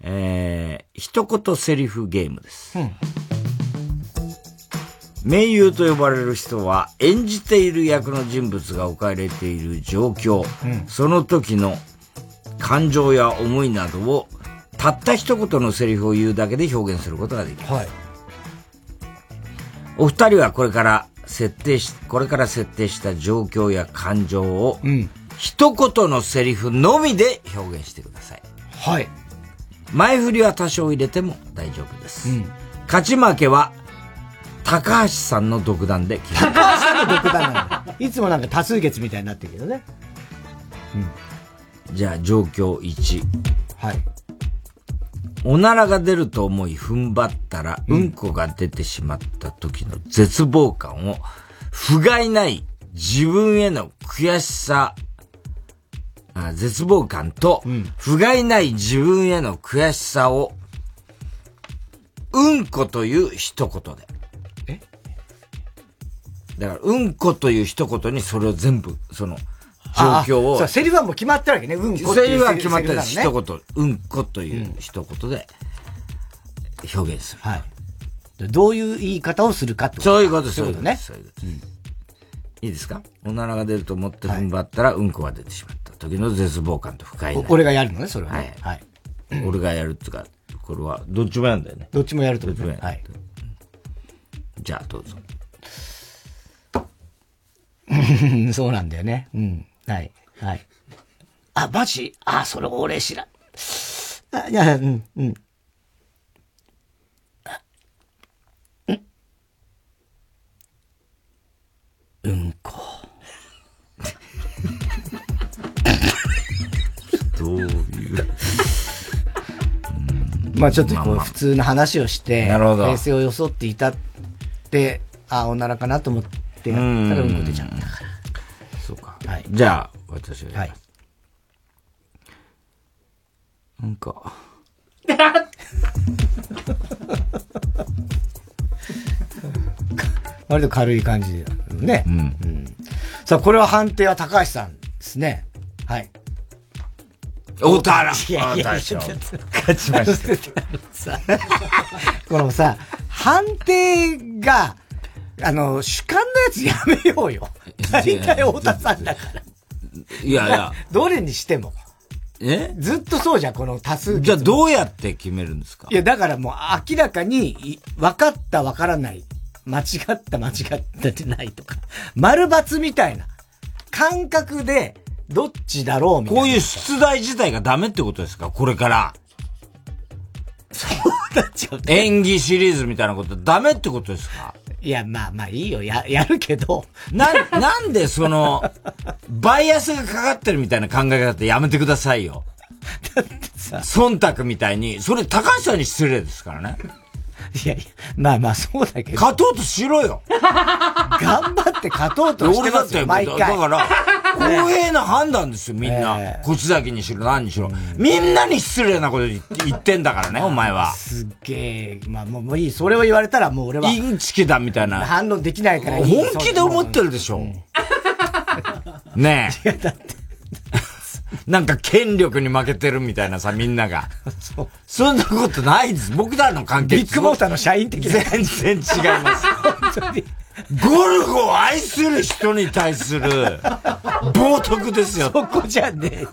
えー、一言セリフゲームです。うん。名優と呼ばれる人は演じている役の人物が置かれている状況、うんその時の感情や思いなどをたった一言のセリフを言うだけで表現することができます。はい。お二人はこれから設定し、これから設定した状況や感情を、一言のセリフのみで表現してください。はい。前振りは多少入れても大丈夫です。勝ち負けは、高橋さんの独断で決め高橋さんの独断なんだ。いつもなんか多数決みたいになってるけどね。じゃあ、状況1。はい。おならが出ると思い踏ん張ったら、うんこが出てしまった時の絶望感を、不甲斐ない自分への悔しさ、あ絶望感と、不甲斐ない自分への悔しさを、うんこという一言で。えだから、うんこという一言にそれを全部、その、状あ況をセリフはもう決まってるわけね。うんこっていうセリフは決まってるね一言、うんこという一言で表現する。はい。どういう言い方をするかってことそういうこと。そういうことね。そういうこと。いいですか？おならが出ると思って踏ん張ったら、うんこが出てしまった時の絶望感と不快俺がやるのね、それははね。はい。俺がやるっていうか、これは、どっちもやるんだよね。どっちもやるってことねどっちもやるはい。じゃあ、どうぞ。そうなんだよね。うん。はい。はい。あ、マジ？あ、それ俺知らん。あ、いや、うん、うん。あうん。うんこ。どういう？まあちょっとこう、普通の話をして、平成を装っていたって、あ、おならかなと思ってやったらうんこ出ちゃから。そうか。はい。じゃあ、私は。はい。なんか、割と軽い感じだね。うん。さあ、これは判定は高橋さんですね。はい。大田原いやいや勝ちましたさ このさ、判定が、あの、主観のやつやめようよ。大体太田さんだから。いやいや。どれにしても。え？ずっとそうじゃん、この多数じゃあどうやって決めるんですか？いや、だからもう明らかに、分かった分からない、間違った間違ってないとか、丸抜みたいな感覚で、どっちだろうみたいな。こういう出題自体がダメってことですか？これから。そうなっちゃう、演技シリーズみたいなことダメってことですか？いや、まあまあいいよ。や、やるけど。な、なんでその、バイアスがかかってるみたいな考え方ってやめてくださいよ。だってさ。忖度みたいに、それ高橋さんに失礼ですからね。いやいや、まあまあそうだけど。勝とうとしろよ。頑張って勝とうとしてますよ、毎回。だから、公平な判断ですよ、みんな。えー、こっち崎にしろ、何にしろ、うん。みんなに失礼なこと言ってんだからね、お前は。すっげえ。まあもういい。それを言われたらもう俺は。インチキだみたいな。反論できないからいい。本気で思ってるでしょ。うん、ねえ。いや、だって。なんか権力に負けてるみたいなさ、みんなが。そう。そんなことないです。僕らの関係ビッグモーターの社員的な。全然違います。本当に。ゴルフを愛する人に対する冒涜ですよ。そこじゃねえ。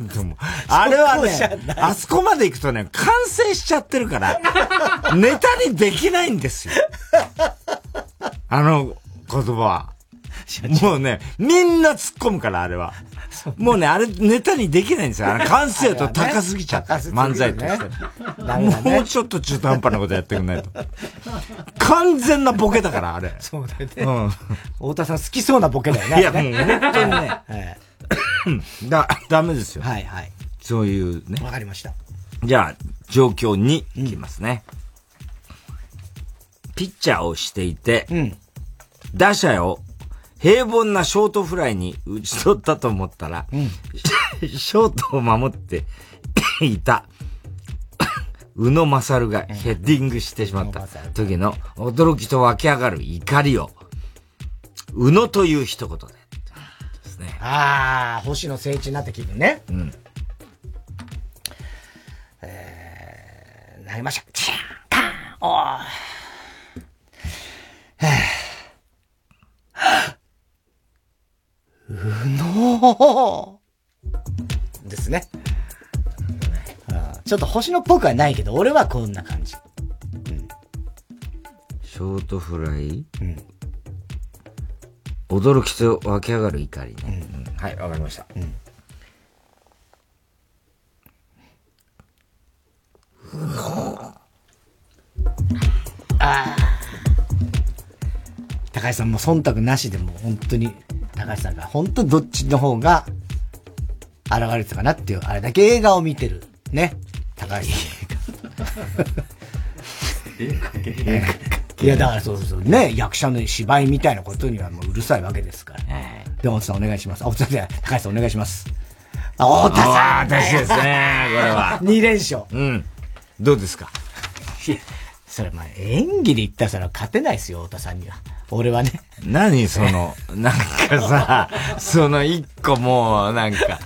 あれはね、あそこまで行くとね、完成しちゃってるから、ネタにできないんですよ。あの言葉は。もうね、みんな突っ込むから、あれは。もうね、あれネタにできないんですよ。あの 完成度高すぎちゃって、漫才として。もうちょっと中途半端なことやってくんないと。完全なボケだから、あれ。そうだよね。うん。太田さん好きそうなボケだよね。いや、もう本当にね。だ、ダメですよ。はいはい。そういうね。わかりました。じゃあ、状況にいきますね。ピッチャーをしていて、打者を平凡なショートフライに打ち取ったと思ったら、うん、ショートを守って いた、宇野勝がヘッディングしてしまった時の驚きと湧き上がる怒りを、宇野という一言で。ですね。ああ、星野聖一になった気分ね。うん。えー、投げました。チャンカンおー。はぁ。うのですね。ちょっと星野っぽくはないけど、俺はこんな感じ。うん、ショートフライうん。驚きと湧き上がる怒りね。うん、はい、わかりました。うん。ああ。高橋さんも忖度なしでも本当に高橋さんが本当どっちの方が現れてたかなっていう、あれだけ映画を見てる、ね。高橋さん。いや、だからそうそう。ね、役者の芝居みたいなことにはもううるさいわけですから。で、大田さんお願いします。あ、大田さん、高橋さんお願いします。あ、大田さん、私ですね、これは。2連勝。うん。どうですか？それ、まあ、演技で言ったらそれは勝てないですよ、太田さんには。俺はね。何その、なんかさ、その一個もう、なんか、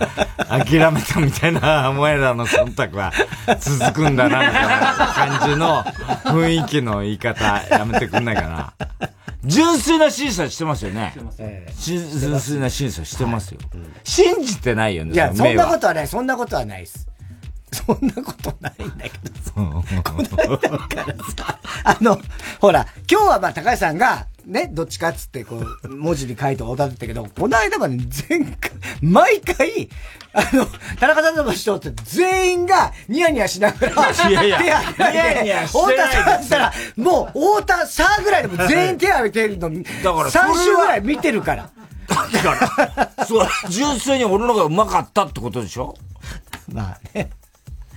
諦めたみたいな、お前らの忖度は続くんだな、みたいな感じの雰囲気の言い方、やめてくんないかな。純粋な審査してますよね。純粋な審査してますよ。信じてないよね、いや、そんなことはない、そんなことはないです。そんなことないんだけどさ。この間からさ、あの、ほら、今日はまあ高橋さんが、ね、どっちかっつってこう、文字に書いておだってたけど、この間まで前回、毎回、あの、田中さんの人って全員がニヤニヤしながら、いやいや、手挙げられて、太田さんったら、もう太田さんぐらいでも全員手挙げてるの、だから3週ぐらい見てるから。だから、そう、純粋に俺のがうまかったってことでしょ？まあね。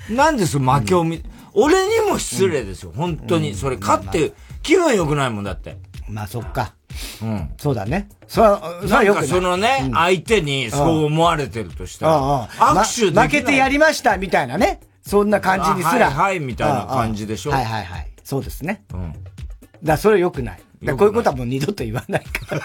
なんでその負けを見、うん、俺にも失礼ですよ、うん、本当に。それ、勝って気分良くないもんだって。まあそっか。うん。そうだね。そそれはよくそのね、うん、相手にそう思われてるとしたら、握手で負けてやりましたみたいなね。そんな感じにすら。はい、はい、みたいな感じでしょ。はいはいはい。そうですね。うん。だそれよくない。だこういうことはもう二度と言わないから。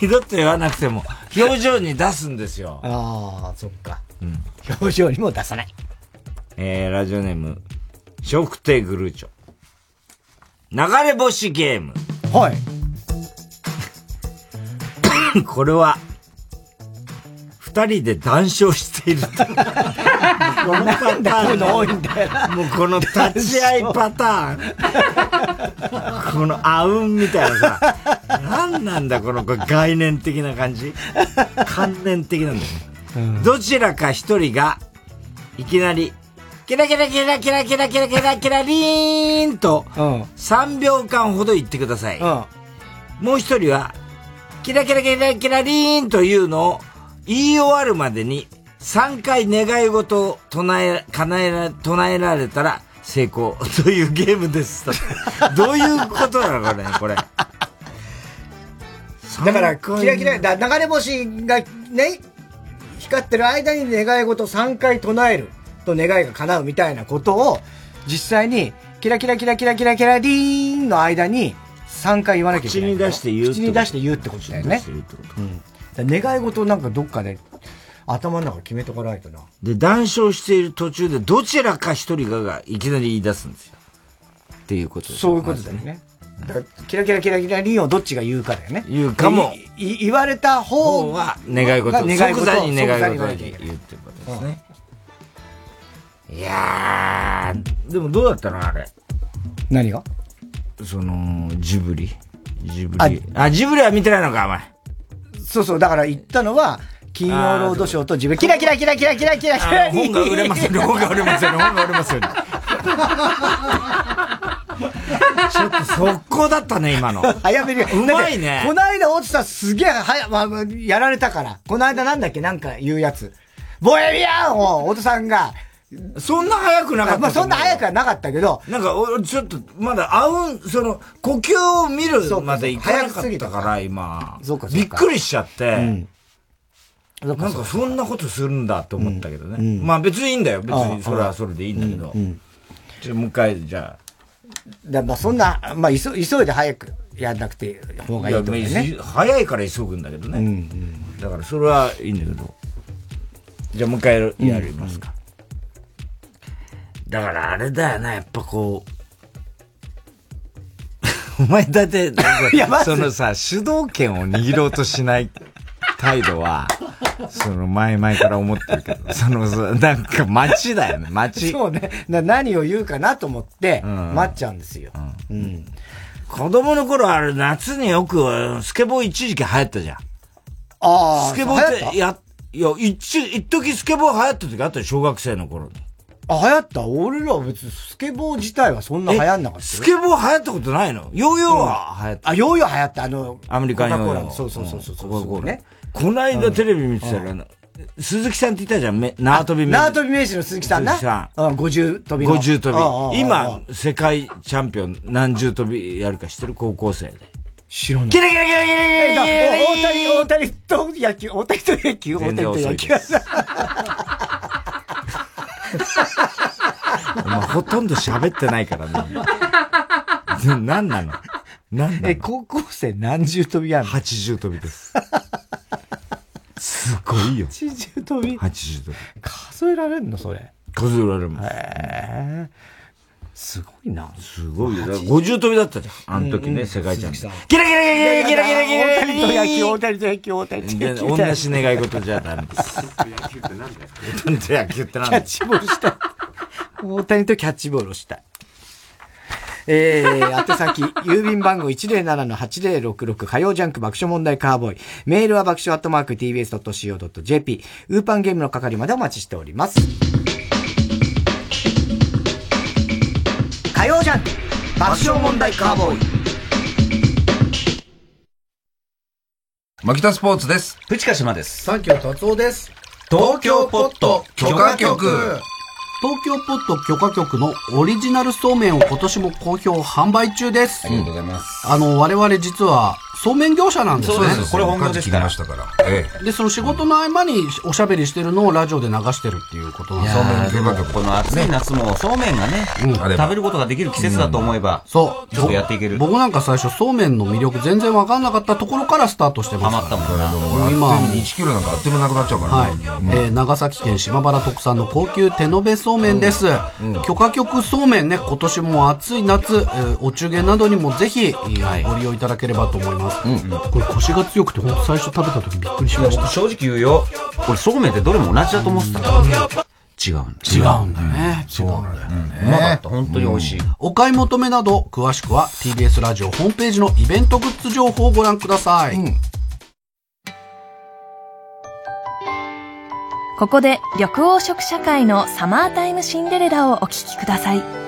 二度と言わなくても、表情に出すんですよ。ああ、そっか。うん。表情にも出さない。えー、ラジオネーム、笑福亭グルーチョ。流れ星ゲーム。はい。これは、二人で談笑している。このパターン多いんだよ。もうこの立ち合いパターン。このあうんみたいなさ。何なんだこの概念的な感じ。関連的なんだよね。うん、どちらか一人が、いきなり、キラキラキラキラキラキラキラキラリーンと、3秒間ほど言ってください。うん、もう一人は、キラキラキラキラリーンというのを言い終わるまでに3回願い事を唱え、叶えら、唱えられたら成功というゲームです。どういうことなのこれ、これ。だから、キラキラ、だ流れ星がね、光ってる間に願い事3回唱えると願いが叶うみたいなことを、実際に、キラキラキラキラキラキラリーンの間に3回言わなきゃいけない。口に出して言う口に出して言うってことだよね。うん願い事なんかどっかで頭の中決めとかないとな。で、談笑している途中でどちらか一人ががいきなり言い出すんですよ。っていうことそういうことだよね。だキラキラキラキラリンをどっちが言うかだよね。言うかも。言われた方は願い事。願い事に願い事を言うってことですね。いやー、でもどうだったのあれ。何が？その、ジブリ。ジブリ。あ、ジブリは見てないのか、お前。そうそう、だから言ったのは、金曜ロードショーと自分、キラキラキラキラキラキラキラ 本が売れますよね、本が売れますよね、本が売れますよね。ちょっと速攻だったね、今の。早めに。うまいね。この間落ちたすげえ、はや、まあ、やられたから。この間なんだっけ？なんか言うやつ。ボエビアンを、おとさんが、そんな早くなかったまあそんな早くはなかったけど。なんか、俺ちょっと、まだ、あうん、その、呼吸を見るまでいかなかったから、今。そうか、びっくりしちゃって。うん、なんか、そんなことするんだと思ったけどね。うん、まあ別にいいんだよ。別に、それはそれでいいんだけど。じゃもう一回、じゃあ。だまあそんな、まあ急急いで早くやんなくて方がいいと思うね。早いから急ぐんだけどね。うんうん、だからそれはいいんだけど。じゃあもう一回やりますか。だからあれだよな、やっぱこう、お前だって、そのさ、主導権を握ろうとしない態度は、その前々から思ってるけど、その、なんか街だよね、街。そうね。何を言うかなと思って、待っちゃうんですよ。うん。うん、子供の頃あれ、夏によく、スケボー一時期流行ったじゃん。ああ。スケボーってや、いや、一、一時スケボー流行った時あったよ、小学生の頃に。あ、流行った？俺らは別にスケボー自体はそんな流行んなかったスケボー流行ったことないの？ヨーヨーは流行った。あ、ヨーヨー流行った。あの、アメリカンヨーヨー。そうそうそうそう。コカ・コーラね。この間テレビ見てたら、鈴木さんって言ったじゃん、縄跳び名縄跳び名士の鈴木さんな。鈴木さん。うん、五十跳び五十跳び。今、世界チャンピオン何十跳びやるか知ってる？高校生で。知らない。キラキラキラキラキラ大谷、大谷と野球、大谷と野球、大谷と野球。お前ほとんど喋ってないからね。何なの？何なの？え、高校生何十跳びやんの ?80 跳びです。すごいよ。80跳び ?80 跳び。数えられんのそれ？数えられるもん。へえ。すごいな。すごいよ。50跳びだったじゃん。あの時ね、世界チャンピオン。キラキラキラキラキラキラ大谷と野球、大谷と野球、大谷と野球。同じ願い事じゃダメです。野球ってなんだよ。大谷と野球ってなんだよ。キャッチボールした。大谷とキャッチボールをしたい。えー、宛先、郵便番号107-8066火曜ジャンク爆笑問題カーボーイ。メールは爆笑アットマーク tbs.co.jp。ウーパンゲームの係までお待ちしております。火曜ジャンク爆笑問題カーボーイ。マキタスポーツです。プチ鹿島です。サンキュータツオです。東京ポット許可局。東京ポット許可局のオリジナルそうめんを今年も好評販売中です。ありがとうございます。あの、我々実はそうめん業者なんですね。そうです。これ本業ですから。ましたから。ええ。で、その仕事の合間におしゃべりしてるのをラジオで流してるっていうことなんですそうめん。この暑い夏もそうめんがね、食べることができる季節だと思えば、そう。ちょっとやっていける。僕なんか最初そうめんの魅力全然わかんなかったところからスタートしてます。ハマったもんな。今、1キロなんかあってもなくなっちゃうからはい。え長崎県島原特産の高級手延べそうめんです。許可局そうめんね、今年も暑い夏、お中元などにもぜひ、ご利用いただければと思います。これ腰が強くて、本当最初食べた時びっくりしました。正直言うよ。俺そうめんってどれも同じだと思ってたから。違うん違うんだよね。違うんだよね。うまかった。本当に美味しい。お買い求めなど、詳しくは TBS ラジオホームページのイベントグッズ情報をご覧ください。ここで緑黄色社会のサマータイムシンデレラをお聴きください。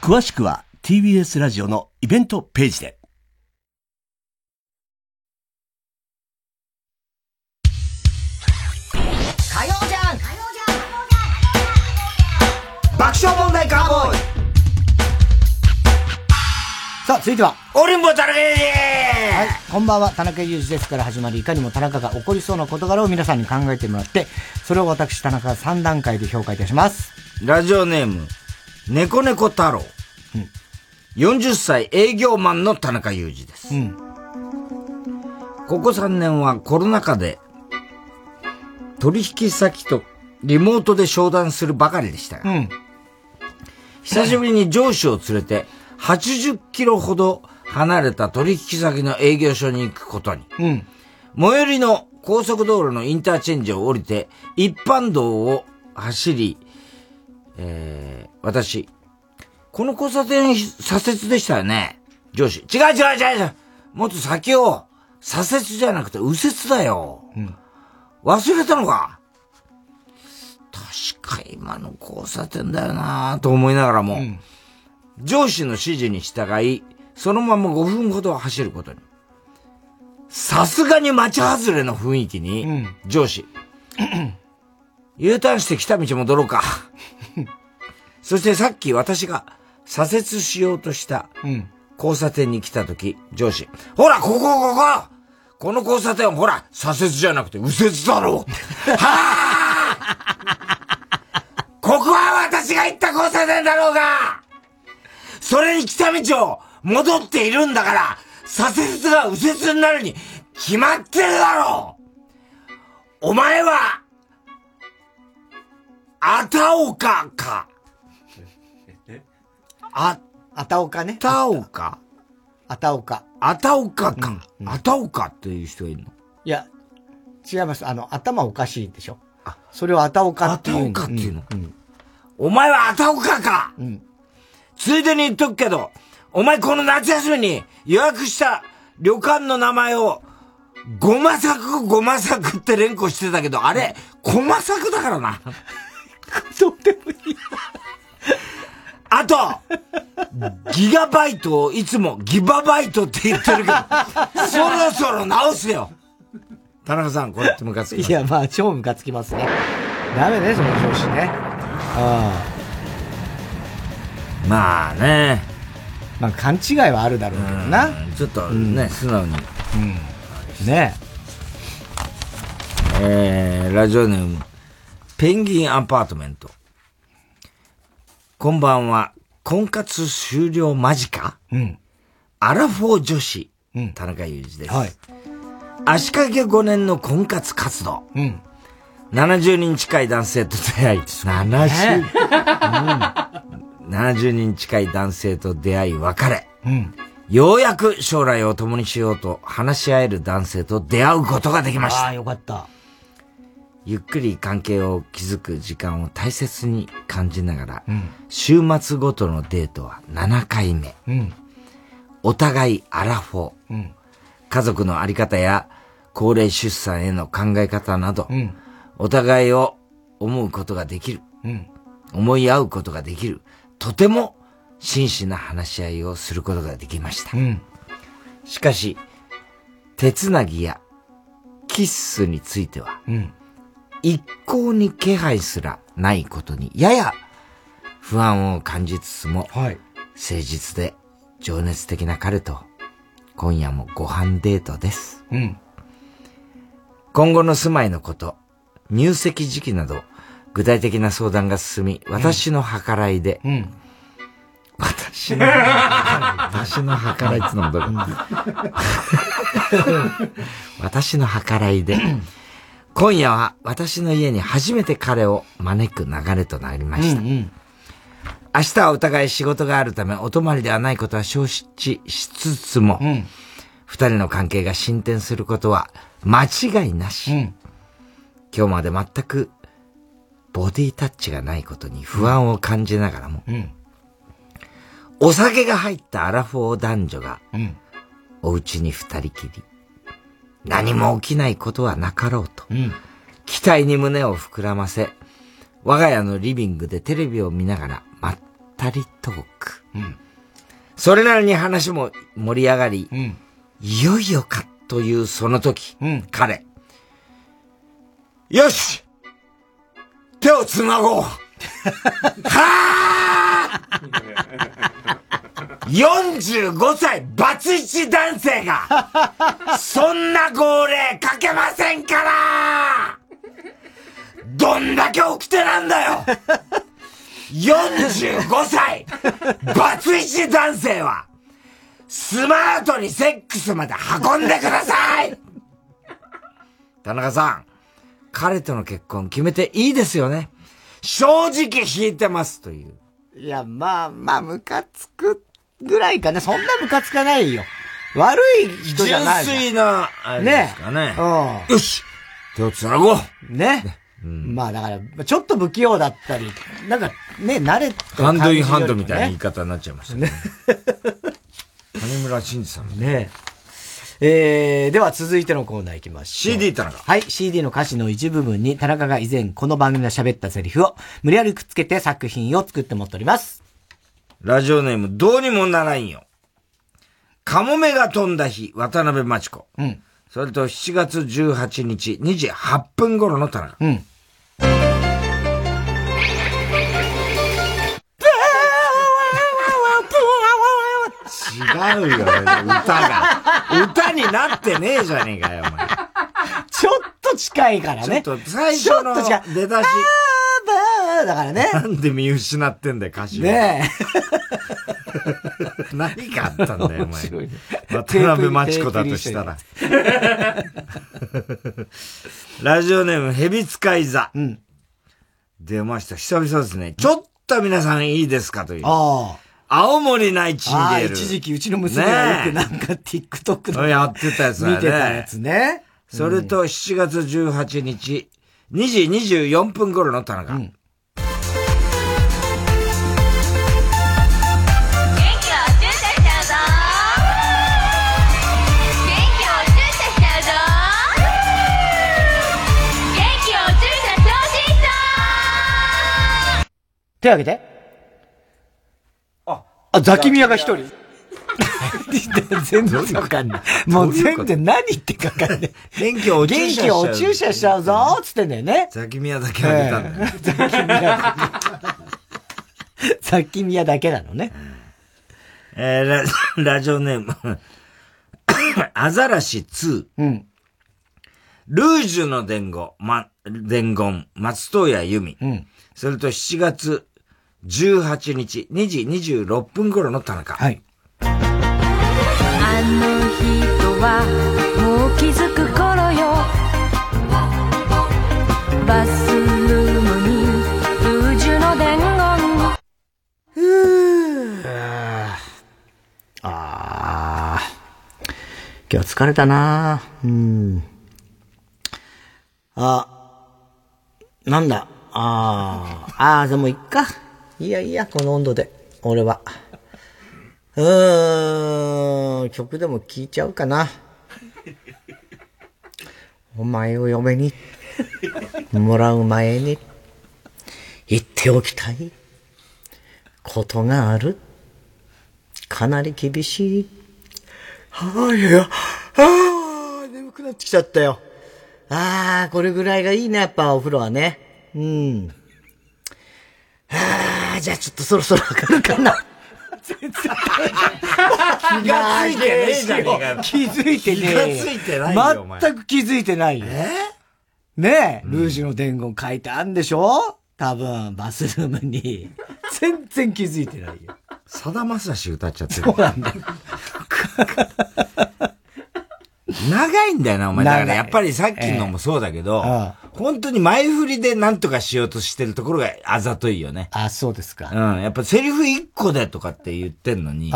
詳しくは TBS ラジオのイベントページで。火曜じゃん爆笑問題カーボーイさあ、続いては。オリンボ田中裕二はい、こんばんは、田中裕二ですから始まり、いかにも田中が起こりそうな事柄を皆さんに考えてもらって、それを私、田中が3段階で評価いたします。ラジオネーム、猫猫太郎。40歳営業マンの田中裕二です。うん、ここ3年はコロナ禍で取引先とリモートで商談するばかりでしたが、うん、久しぶりに上司を連れて80キロほど離れた取引先の営業所に行くことに、うん、最寄りの高速道路のインターチェンジを降りて一般道を走り、えー、私、この交差点左折でしたよね。上司。違う違う違う違う。もっと先を、左折じゃなくて右折だよ。うん、忘れたのか確か今の交差点だよなと思いながらも、うん、上司の指示に従い、そのまま5分ほど走ることに。さすがに街外れの雰囲気に、うん、上司。U ターンして来た道戻ろうか。そしてさっき私が左折しようとした交差点に来た時、上司、ほら、ここ、こここの交差点、ほら、左折じゃなくて右折だろう！はあ！ここは私が行った交差点だろうが！それに来た道を戻っているんだから、左折が右折になるに決まってるだろう！お前は、あたおかか。あ、あたおかね。あたおかあたおか。あたおかか。あたおかっていう人がいるの？いや、違います。あの、頭おかしいでしょ。あ、それをあたおかっていう。あたおかっていうの？うん。お前はあたおかかうん。ついでに言っとくけど、お前この夏休みに予約した旅館の名前を、ごま作ごま作って連呼してたけど、あれ、こま作だからな。どうでもいい。あと、ギガバイトをいつもギババイトって言ってるけど、そろそろ直すよ。田中さん、これってムカつきいや、まあ、超ムカつきますね。ダメね、その上司ね。ああ。まあね。まあ、勘違いはあるだろうけどな。ちょっとね、うん、素直に。うん。ねえ。えー、ラジオネーム、ペンギンアパートメント。こんばんは。婚活終了間近？うん。アラフォー女子。うん。田中裕二です。はい。足掛け5年の婚活活動。うん。70人近い男性と出会い、70、うん、70人近い男性と出会い別れ、うん、ようやく将来を共にしようと話し合える男性と出会うことができました。ああ、よかった。ゆっくり関係を築く時間を大切に感じながら、うん、週末ごとのデートは7回目。うん、お互いアラフォー、うん、家族のあり方や高齢出産への考え方など、うん、お互いを思うことができる、うん、思い合うことができる、とても真摯な話し合いをすることができました。うん、しかし、手つなぎやキッスについては、一向に気配すらないことに、やや不安を感じつつも、はい、誠実で情熱的な彼と、今夜もご飯デートです。うん。今後の住まいのこと、入籍時期など、具体的な相談が進み、私の計らいで、うん、私の、私の計らいってのもどうか。私の計らいで、今夜は私の家に初めて彼を招く流れとなりました。うんうん、明日はお互い仕事があるためお泊まりではないことは承知しつつも、うん、二人の関係が進展することは間違いなし。うん、今日まで全くボディタッチがないことに不安を感じながらも、うん、お酒が入ったアラフォー男女が、お家に二人きり、何も起きないことはなかろうと、うん、期待に胸を膨らませ、我が家のリビングでテレビを見ながらまったりトーク。うん、それなりに話も盛り上がり、うん、いよいよかというその時、うん、彼、よし!手を繋ごう! はあ45歳バツイチ男性が、そんな号令かけませんからどんだけ起きてなんだよ !45 歳バツイチ男性は、スマートにセックスまで運んでください田中さん、彼との結婚決めていいですよね正直引いてますという。いや、まあまあ、ムカつくぐらいかね。そんなムカつかないよ。悪い人じゃない。純粋な、あれですかね。ねうん。よし手を繋ごうね。ねうん、まあだから、ちょっと不器用だったり、なんかね、慣れて、ね、ハンドインハンドみたいな言い方になっちゃいましたね。谷村新司さんね。えー、では続いてのコーナー行きましょう。CD 田中。はい、CD の歌詞の一部分に田中が以前この番組で喋ったセリフを無理やりくっつけて作品を作って持っております。ラジオネーム、どうにもならんよ。カモメが飛んだ日、渡辺真知子。うん。それと7月18日、2時8分頃の田中。うん。違うよ、歌が。歌になってねえじゃねえかよ、お前。ちょっと近いからね。ちょっと最初の出だし。ーだからね。なんで見失ってんだよ、歌詞ねえ。何があったんだよ、お前。ね、渡辺真知子だとしたら。ラジオネーム、蛇使い座。うん。出ました。久々ですね。ちょっと皆さんいいですかという。ああ。青森ナイチンゲール。一時期うちの娘がよくなんか TikTok の、やってたやつだね。見てたやつね。それと7月18日、2時24分頃の田中。うん手挙げて。あ、あザキミヤが一人。全然わかんない。もう全然何言ってかわかんない。元気お注射しちゃう。元気お注射しちゃうぞつってんだよね。ザキミヤだけあげたんだよ。ザキミヤ。ザキミヤだけなのね。えー、ラ、ラジオネーム。アザラシ2。うん。ルージュの伝言、ま、伝言、松任谷由実。うん。それと7月18日、2時26分頃の田中。はい。はもう気づく頃よ。バスルームにルージュの伝言。ふぅ。ああ今日疲れたな。うん。あなんだ。ああああでもいっか。いやいやこの温度で。俺は。うーん、曲でも聴いちゃうかな。お前を嫁にもらう前に言っておきたいことがある。かなり厳しい。はあ、いや、ああ、眠くなってきちゃったよ。ああ、これぐらいがいいね、やっぱお風呂はね。うん。ああ、じゃあちょっとそろそろ明るかな。全然。気がついてねえじゃねえか気づいてねえ。気がついてないよ。全く気づいてないよ。えねえ、ルージュの伝言書いてあるんでしょ？多分、バスルームに。全然気づいてないよ。さだまさし歌っちゃってる。そうなんだよ。長いんだよな、お前。だからやっぱりさっきのもそうだけど、ええ、本当に前振りで何とかしようとしてるところがあざといよね。あ、そうですか。うん。やっぱセリフ一個でとかって言ってんのに、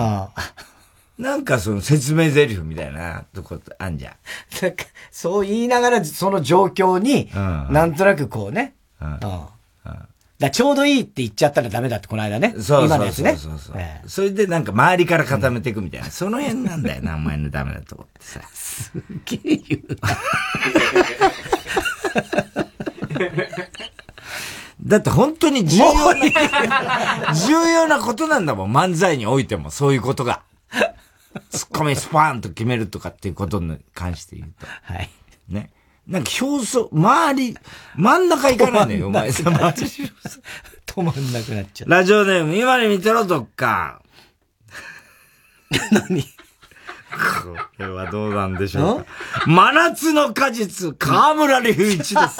なんかその説明台詞みたいなとこあんじゃん。なんか、そう言いながらその状況に、なんとなくこうね、うん。うんだちょうどいいって言っちゃったらダメだって、この間ね。そう今のやつね。そうそうそう、えー、それでなんか周りから固めていくみたいな。うん、その辺なんだよな、お前のダメなとこってさ。すげえ言うな。だって本当に重要な、重要なことなんだもん、漫才においても、そういうことが。ツッコミスパーンと決めるとかっていうことに関して言うと。はい。ね。なんか表層、周り、真ん中行かないのよ、お前さ。止まんなくなっちゃう。ラジオネーム、今に見てろ、どっか。何？これはどうなんでしょうか。真夏の果実、河村隆一です。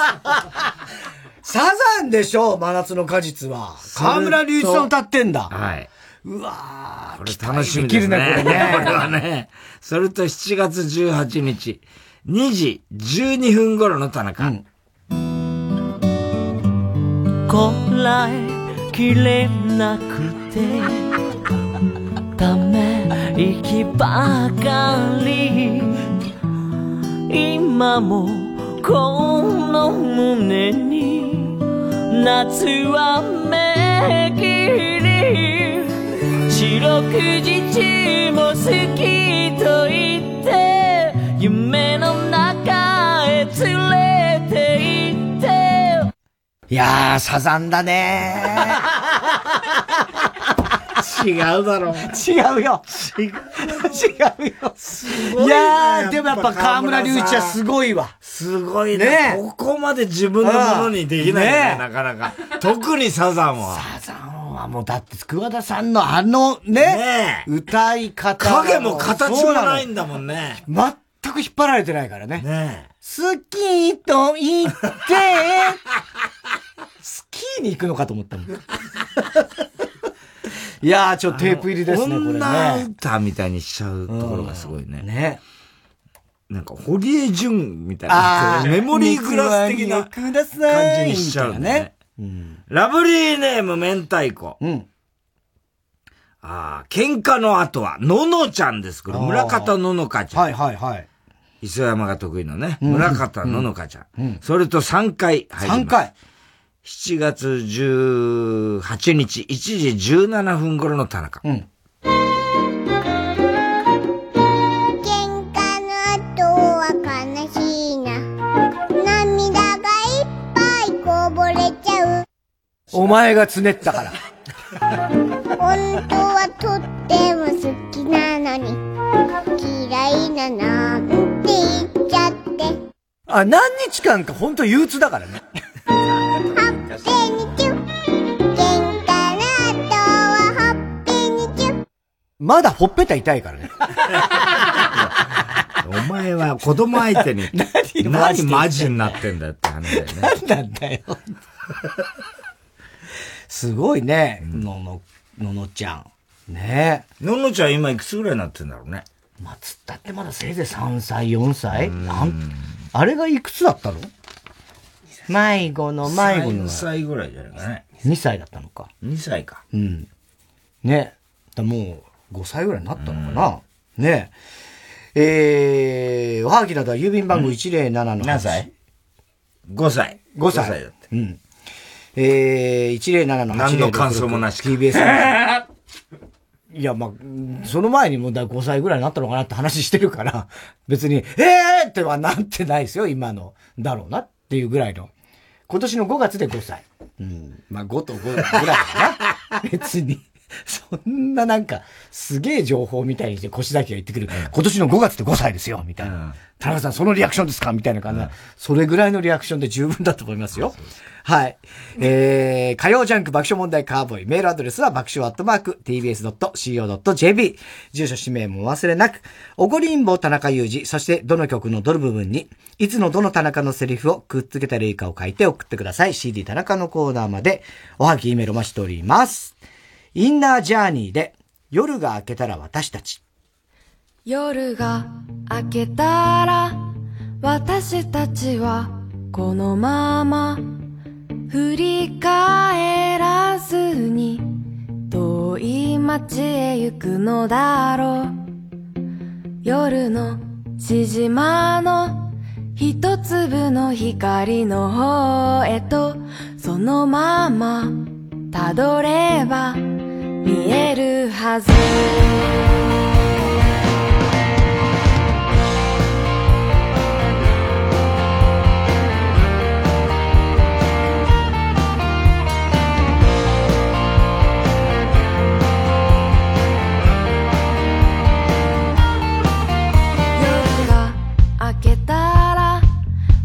サザンでしょ？真夏の果実は。河村隆一さん歌ってんだ。はい。うわー、これ楽しみですね。できるね、これね。これはね。それと7月18日。2時12分頃の田中。うん、こらえきれなくて、ため息ばかり。今もこの胸に夏はめきり。四六時中も好きと言って夢の中へ連れて行って。いやー、サザンだね 違うだろ。違うよ。違う。違うよ。すごい、いやー、でもやっぱ河村隆一はすごいわ。すごいね。ねここまで自分のものにできないね、ねなかなか。特にサザンは。サザンはもうだって桑田さんのあのね、ね歌い方。影も形もないんだもんね。全く引っ張られてないからね。ね好きと言って、スキーに行くのかと思ったもん。いやー、ちょっとテープ入りですね、これね。女歌みたいにしちゃうところがすごいね。ね。なんか、堀江淳みたいな、メモリーグラス的な感じにしちゃうね。うん、ラブリーネーム明太子。うん。ああ、喧嘩の後は、ののちゃんです。これ、村方ののかちゃん。はいはいはい。磯山が得意のね、村方ののかちゃん。うん、それと3回入ります。3回7月18日、1時17分頃の田中。うん。喧嘩の後は悲しいな。涙がいっぱいこぼれちゃう。お前がつねったから。本当はとっても好きなのに、嫌いななんて言っちゃって。あ、何日間か本当憂鬱だからね。まだほっぺた痛いからね。お前は子供相手に、何 何マジになってんだよって話だよね。何なんだよ。すごいね、のの、ののちゃん。ねえ。ののちゃん今いくつぐらいになってんだろうね。まあ、つったってまだせいぜい3歳、4歳ああれがいくつだったの？迷子の迷子の。3歳ぐらいじゃないかね。2歳だったのか。2歳か。うん。ねだもう5歳ぐらいになったのかな。ねえー、おはがきなどは郵便番号107の、何歳 ?5 歳。5歳。5歳だって。うん。えー、107の何の感想もなし TBS。いや、まあ、その前にもうだ5歳ぐらいになったのかなって話してるから、別に、えーってはなってないですよ、今の。だろうなっていうぐらいの。今年の5月で5歳。うん。まあ5と5ぐらいかな。別に。そんななんか、すげえ情報みたいにして腰だけが言ってくる。今年の5月で5歳ですよ、みたいな。田中さん、そのリアクションですか？みたいな感じ、うん、それぐらいのリアクションで十分だと思いますよ。はい。えー、火曜ジャンク爆笑問題カーボーイ。メールアドレスは爆笑アットマーク tbs.co.jp。住所氏名も忘れなく。おごりんぼ田中裕二。そしてどの曲のどの部分に、いつのどの田中のセリフをくっつけたらいいかを書いて送ってください。CD 田中のコーナーまでおはぎ、E メールお待ちしております。インナージャーニーで夜が明けたら私たち。夜が明けたら私たちはこのまま振り返らずに遠い街へ行くのだろう夜のしじまの一粒の光の方へとそのままたどれば見えるはず。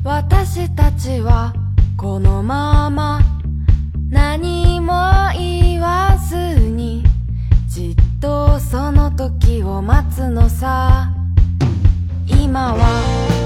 私たちはこのまま時を待つのさ。今は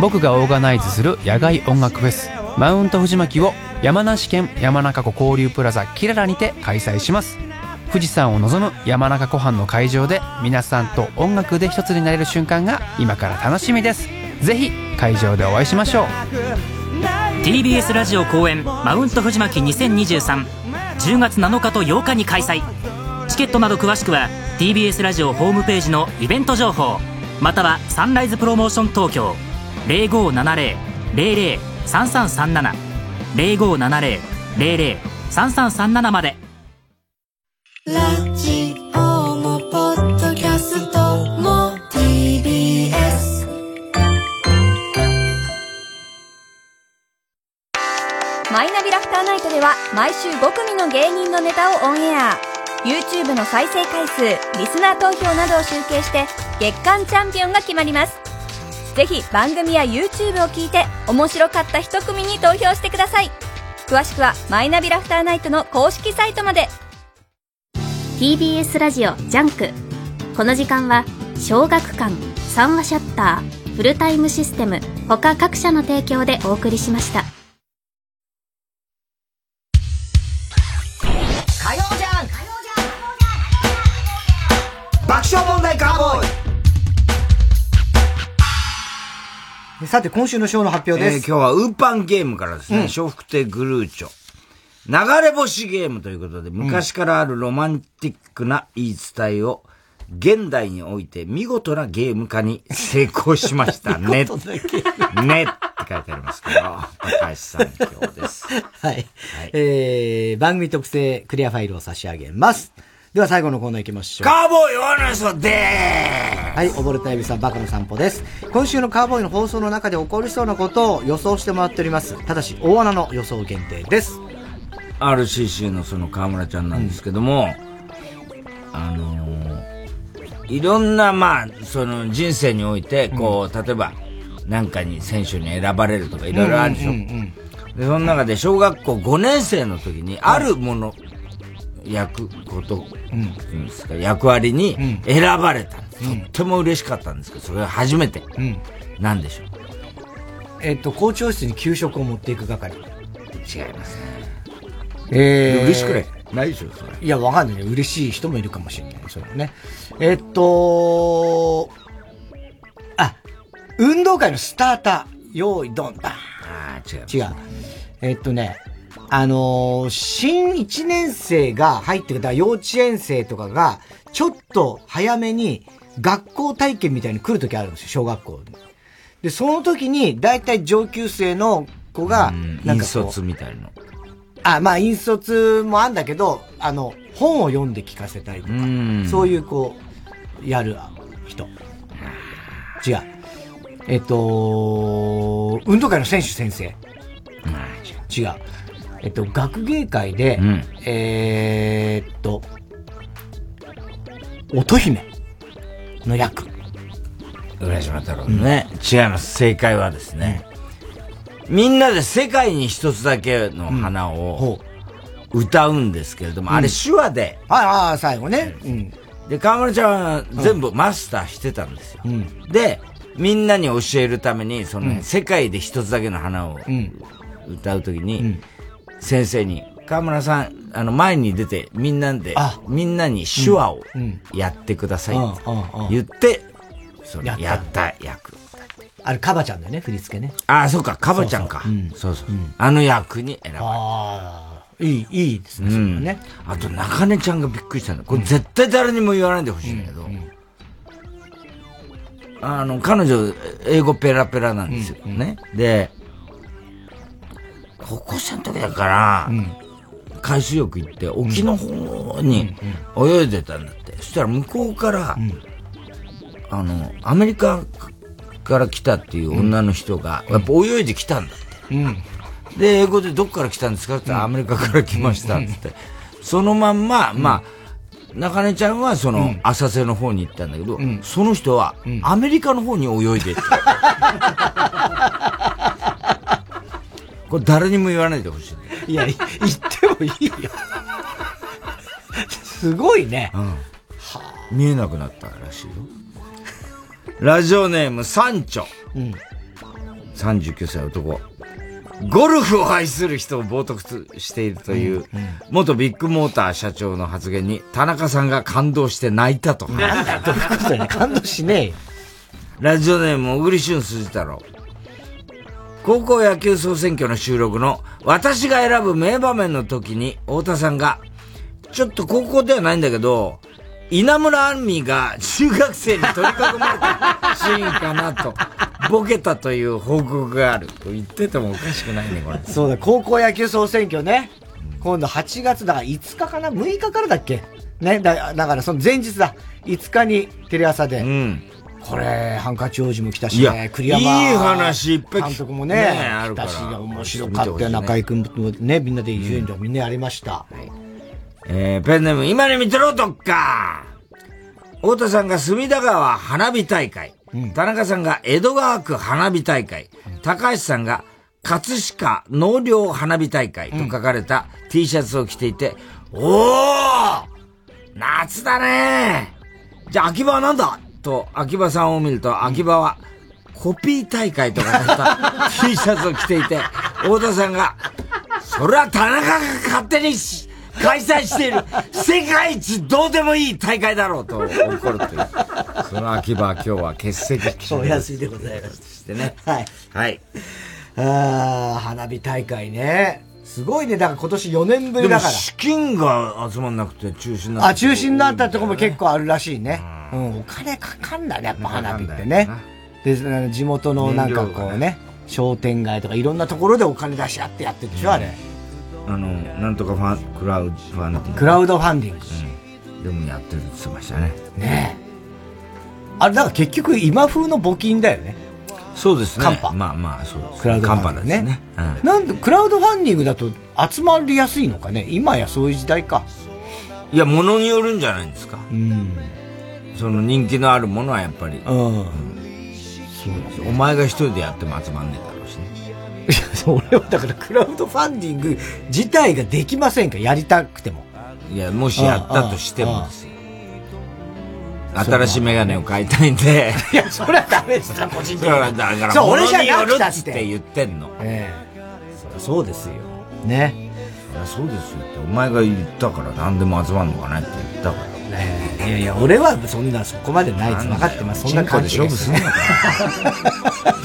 僕がオーガナイズする野外音楽フェスマウント藤巻を山梨県山中湖交流プラザキララにて開催します。富士山を望む山中湖畔の会場で皆さんと音楽で一つになれる瞬間が今から楽しみです。ぜひ会場でお会いしましょう。TBS ラジオ公演マウント藤巻2023 10月7日と8日に開催。チケットなど詳しくは TBS ラジオホームページのイベント情報またはサンライズプロモーション東京。0570-003337 0570-003337まで。ラジオもポッドキャストも TBS マイナビラフターナイトでは毎週5組の芸人のネタをオンエア。YouTube の再生回数リスナー投票などを集計して月間チャンピオンが決まります。ぜひ番組や YouTube を聞いて面白かった一組に投票してください。詳しくはマイナビラフターナイトの公式サイトまで。TBS ラジオジャンク。この時間は小学館三和シャッターフルタイムシステム他各社の提供でお送りしました。さて、今週のショーの発表です。えー今日はウーパンゲームからですね、うん笑福亭グルーチョ。流れ星ゲームということで、昔からあるロマンティックな言い伝えを、現代において見事なゲーム化に成功しました ね。ねって書いてありますけど、高橋さん今日です。はい。えー、番組特製クリアファイルを差し上げます。では最後のコーナー行きましょう。カーボーイワナソではい、溺れた指さんバカの散歩です。今週のカーボーイの放送の中で起こりそうなことを予想してもらっております。ただし、大穴の予想限定です。RCC のその河村ちゃんなんですけども、あのーいろんな、まあ、その人生において、こう、例えば、なんかに選手に選ばれるとかいろいろあるでしょ。うんうんうんで、その中で小学校5年生の時に、あるもの、役、こと、うんですか、役割に選ばれた、とっても嬉しかったんですけど、それが初めて。うん。なんでしょう？えっと、校長室に給食を持っていく係。違いますね。えー、嬉しくない？ないでしょ、それ。いや、わかんないね。嬉しい人もいるかもしれない。それもね。えっと、あ、運動会のスターター、用意ドンだ。あ違う。違う。えっとね、あのー新1年生が入ってくる、幼稚園生とかが、ちょっと早めに学校体験みたいに来るときあるんですよ、小学校に。で、その時に、だいたい上級生の子が、なんかこう引率みたいな。あ、まあ、引率もあんだけど、あの、本を読んで聞かせたりとか、そういうこう、やる人。違う。えっと、運動会の選手先生。違う。えっと、学芸会で、えーっと、乙姫の役。浦島太郎のね、違います。正解はですね、みんなで世界に一つだけの花を歌うんですけれども、うんあれ手話で、ああ、最後ね。うん。で、河村ちゃんは全部マスターしてたんですよ。うん。で、みんなに教えるために、そのね、うん世界で一つだけの花をうん。歌うときに、先生に、河村さん、あの、前に出て、みんなで、みんなに手話をうんやってくださいって言って、それやった役。あれ、カバちゃんだよね、振り付けね。ああ、そうか、カバちゃんか。そうそう。あの役に選ばれた。ああ、いい、いいですね、そね。あと、中根ちゃんがびっくりしたんだ。これ絶対誰にも言わないでほしいんだけど、あの、彼女、英語ペラペラなんですよ。ね。で、高校生の時だから、海水浴行って沖の方に泳いでたんだって。そしたら向こうから、あの、アメリカから来たっていう女の人が、やっぱ泳いできたんだって。うん。で、英語でどっから来たんですかって言ったら、アメリカから来ましたって言って。そのまんま、まあ、中根ちゃんはその浅瀬の方に行ったんだけど、その人はアメリカの方に泳いでって。これ誰にも言わないでほしい。いや、い言ってもいいよ。すごいね。見えなくなったらしいよ。ラジオネーム、サンチョ。うん。39歳男。ゴルフを愛する人を冒涜しているという、元ビッグモーター社長の発言に、田中さんが感動して泣いたと。なんだよ、どういうことだ。感動しねえよ。ラジオネーム、小栗旬辻太郎。高校野球総選挙の収録の私が選ぶ名場面の時に太田さんが、ちょっと高校ではないんだけど、稲村亜美が中学生に取り囲まれたシーンかなと、ボケたという報告があると言っててもおかしくないね、これ。そうだ、高校野球総選挙ね。今度8月だから5日かな ?6 日からだっけ？ね、だだからその前日だ。5日にテレ朝で。うん。これ、ハンカチ王子も来たしね、栗山。いい話いっぱい監督もね、ね来たし、面白かったよ、中居君もね、みんなで伊集院でみんなやりました。えー、ペンネーム、今に見てろ、どっか太田さんが隅田川花火大会。うん、田中さんが江戸川区花火大会。高橋さんが葛飾納涼花火大会と書かれた T シャツを着ていて、うん、おー夏だねじゃあ秋葉はなんだ？と秋葉さんを見ると、秋葉はコピー大会と書かれた T シャツを着ていて、太田さんが、それは田中が勝手に開催している世界一どうでもいい大会だろうと怒るという。その秋葉は今日は欠席お休みでございます。してね。はい。はい。ああ、花火大会ね。すごいね。だから今年4年ぶりだから。資金が集まんなくて中止になった。あ、中止になったとこも結構あるらしいね。うん、お金かかんだね、やっぱ花火ってね。で、地元のなんかこうね、商店街とかいろんなところでお金出し合ってやってるでしょ、あれ。あの、なんとかファン、クラウドファンディング。クラウドファンディング。うん、でもやってるって言ってましたね。ねえ。あれ、だから結局今風の募金だよね。そうですね。カンパ。まあまあ、そうです。クラウドファンディングね。ね。うん、なんで、クラウドファンディングだと集まりやすいのかね？今やそういう時代か。いや、ものによるんじゃないんですか。うん。その人気のあるものはやっぱり。うん。うん、そうお前が一人でやっても集まんねえだろうしね。俺はだからクラウドファンディング自体ができませんか？やりたくても。いや、もしやったとしてもですよ。新しいメガネを買いたいんで。いや、それはダメですよ、個人的に。だから、そう、俺じゃなくたって言ってんの。ええそうですよ。ね。いや、そうですよって、お前が言ったから何でも集まんのかなって言ったから。ねいやいや、俺はそんな、そこまでないです。分かってます。そんな感じで勝負すんのか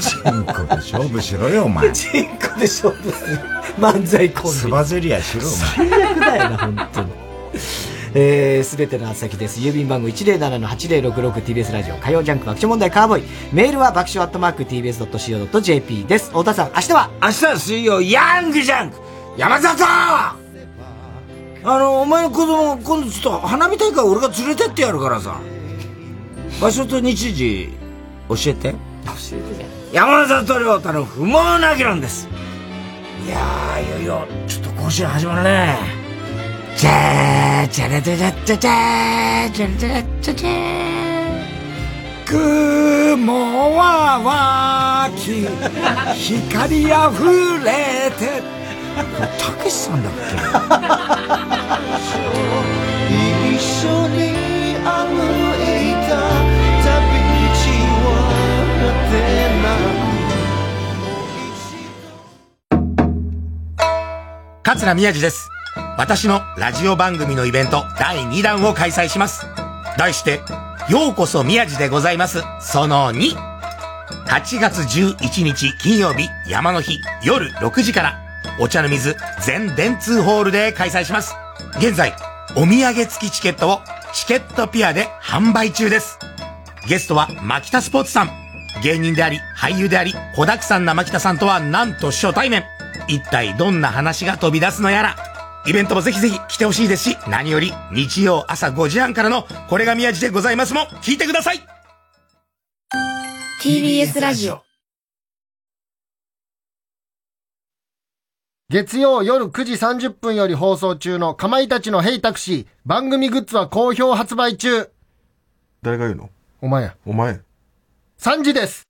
チンコで勝負しろよ、お前。チンコで勝負する。漫才コンビ。つばぜりやしろ、お前。最悪だよな、本当に。えー、すべての先です。郵便番号 107-8066TBS ラジオ火曜ジャンク爆笑問題カーボーイ。メールは爆笑アットマーク TBS.CO.JP です。太田さん、明日は？明日は水曜、ヤングジャンク山里あの、お前の子供、今度ちょっと花火大会俺が連れてってやるからさ。場所と日時、教えて。教えて山里亮太の不毛な議論です。いやー、いよいよ、ちょっと甲子園始まるね。チャーチャラチャチャチャチャチャチャチャ雲は湧き光あふれてこれたけしさんだっけ一緒に歩いた旅道は果てなく桂宮治です。私のラジオ番組のイベント第2弾を開催します題してようこそ宮治でございますその2 8月11日金曜日山の日夜6時からお茶の水全電通ホールで開催します。現在、お土産付きチケットをチケットピアで販売中です。ゲストは牧田スポーツさん。芸人であり、俳優であり、子沢山な牧田さんとはなんと初対面。一体どんな話が飛び出すのやら。イベントもぜひぜひ来てほしいですし、何より日曜朝5時半からのこれが宮地でございますも聞いてください !TBS ラジオ月曜夜9時30分より放送中のかまいたちのヘイタクシー番組グッズは好評発売中。誰が言うの？お前や。お前。3時です。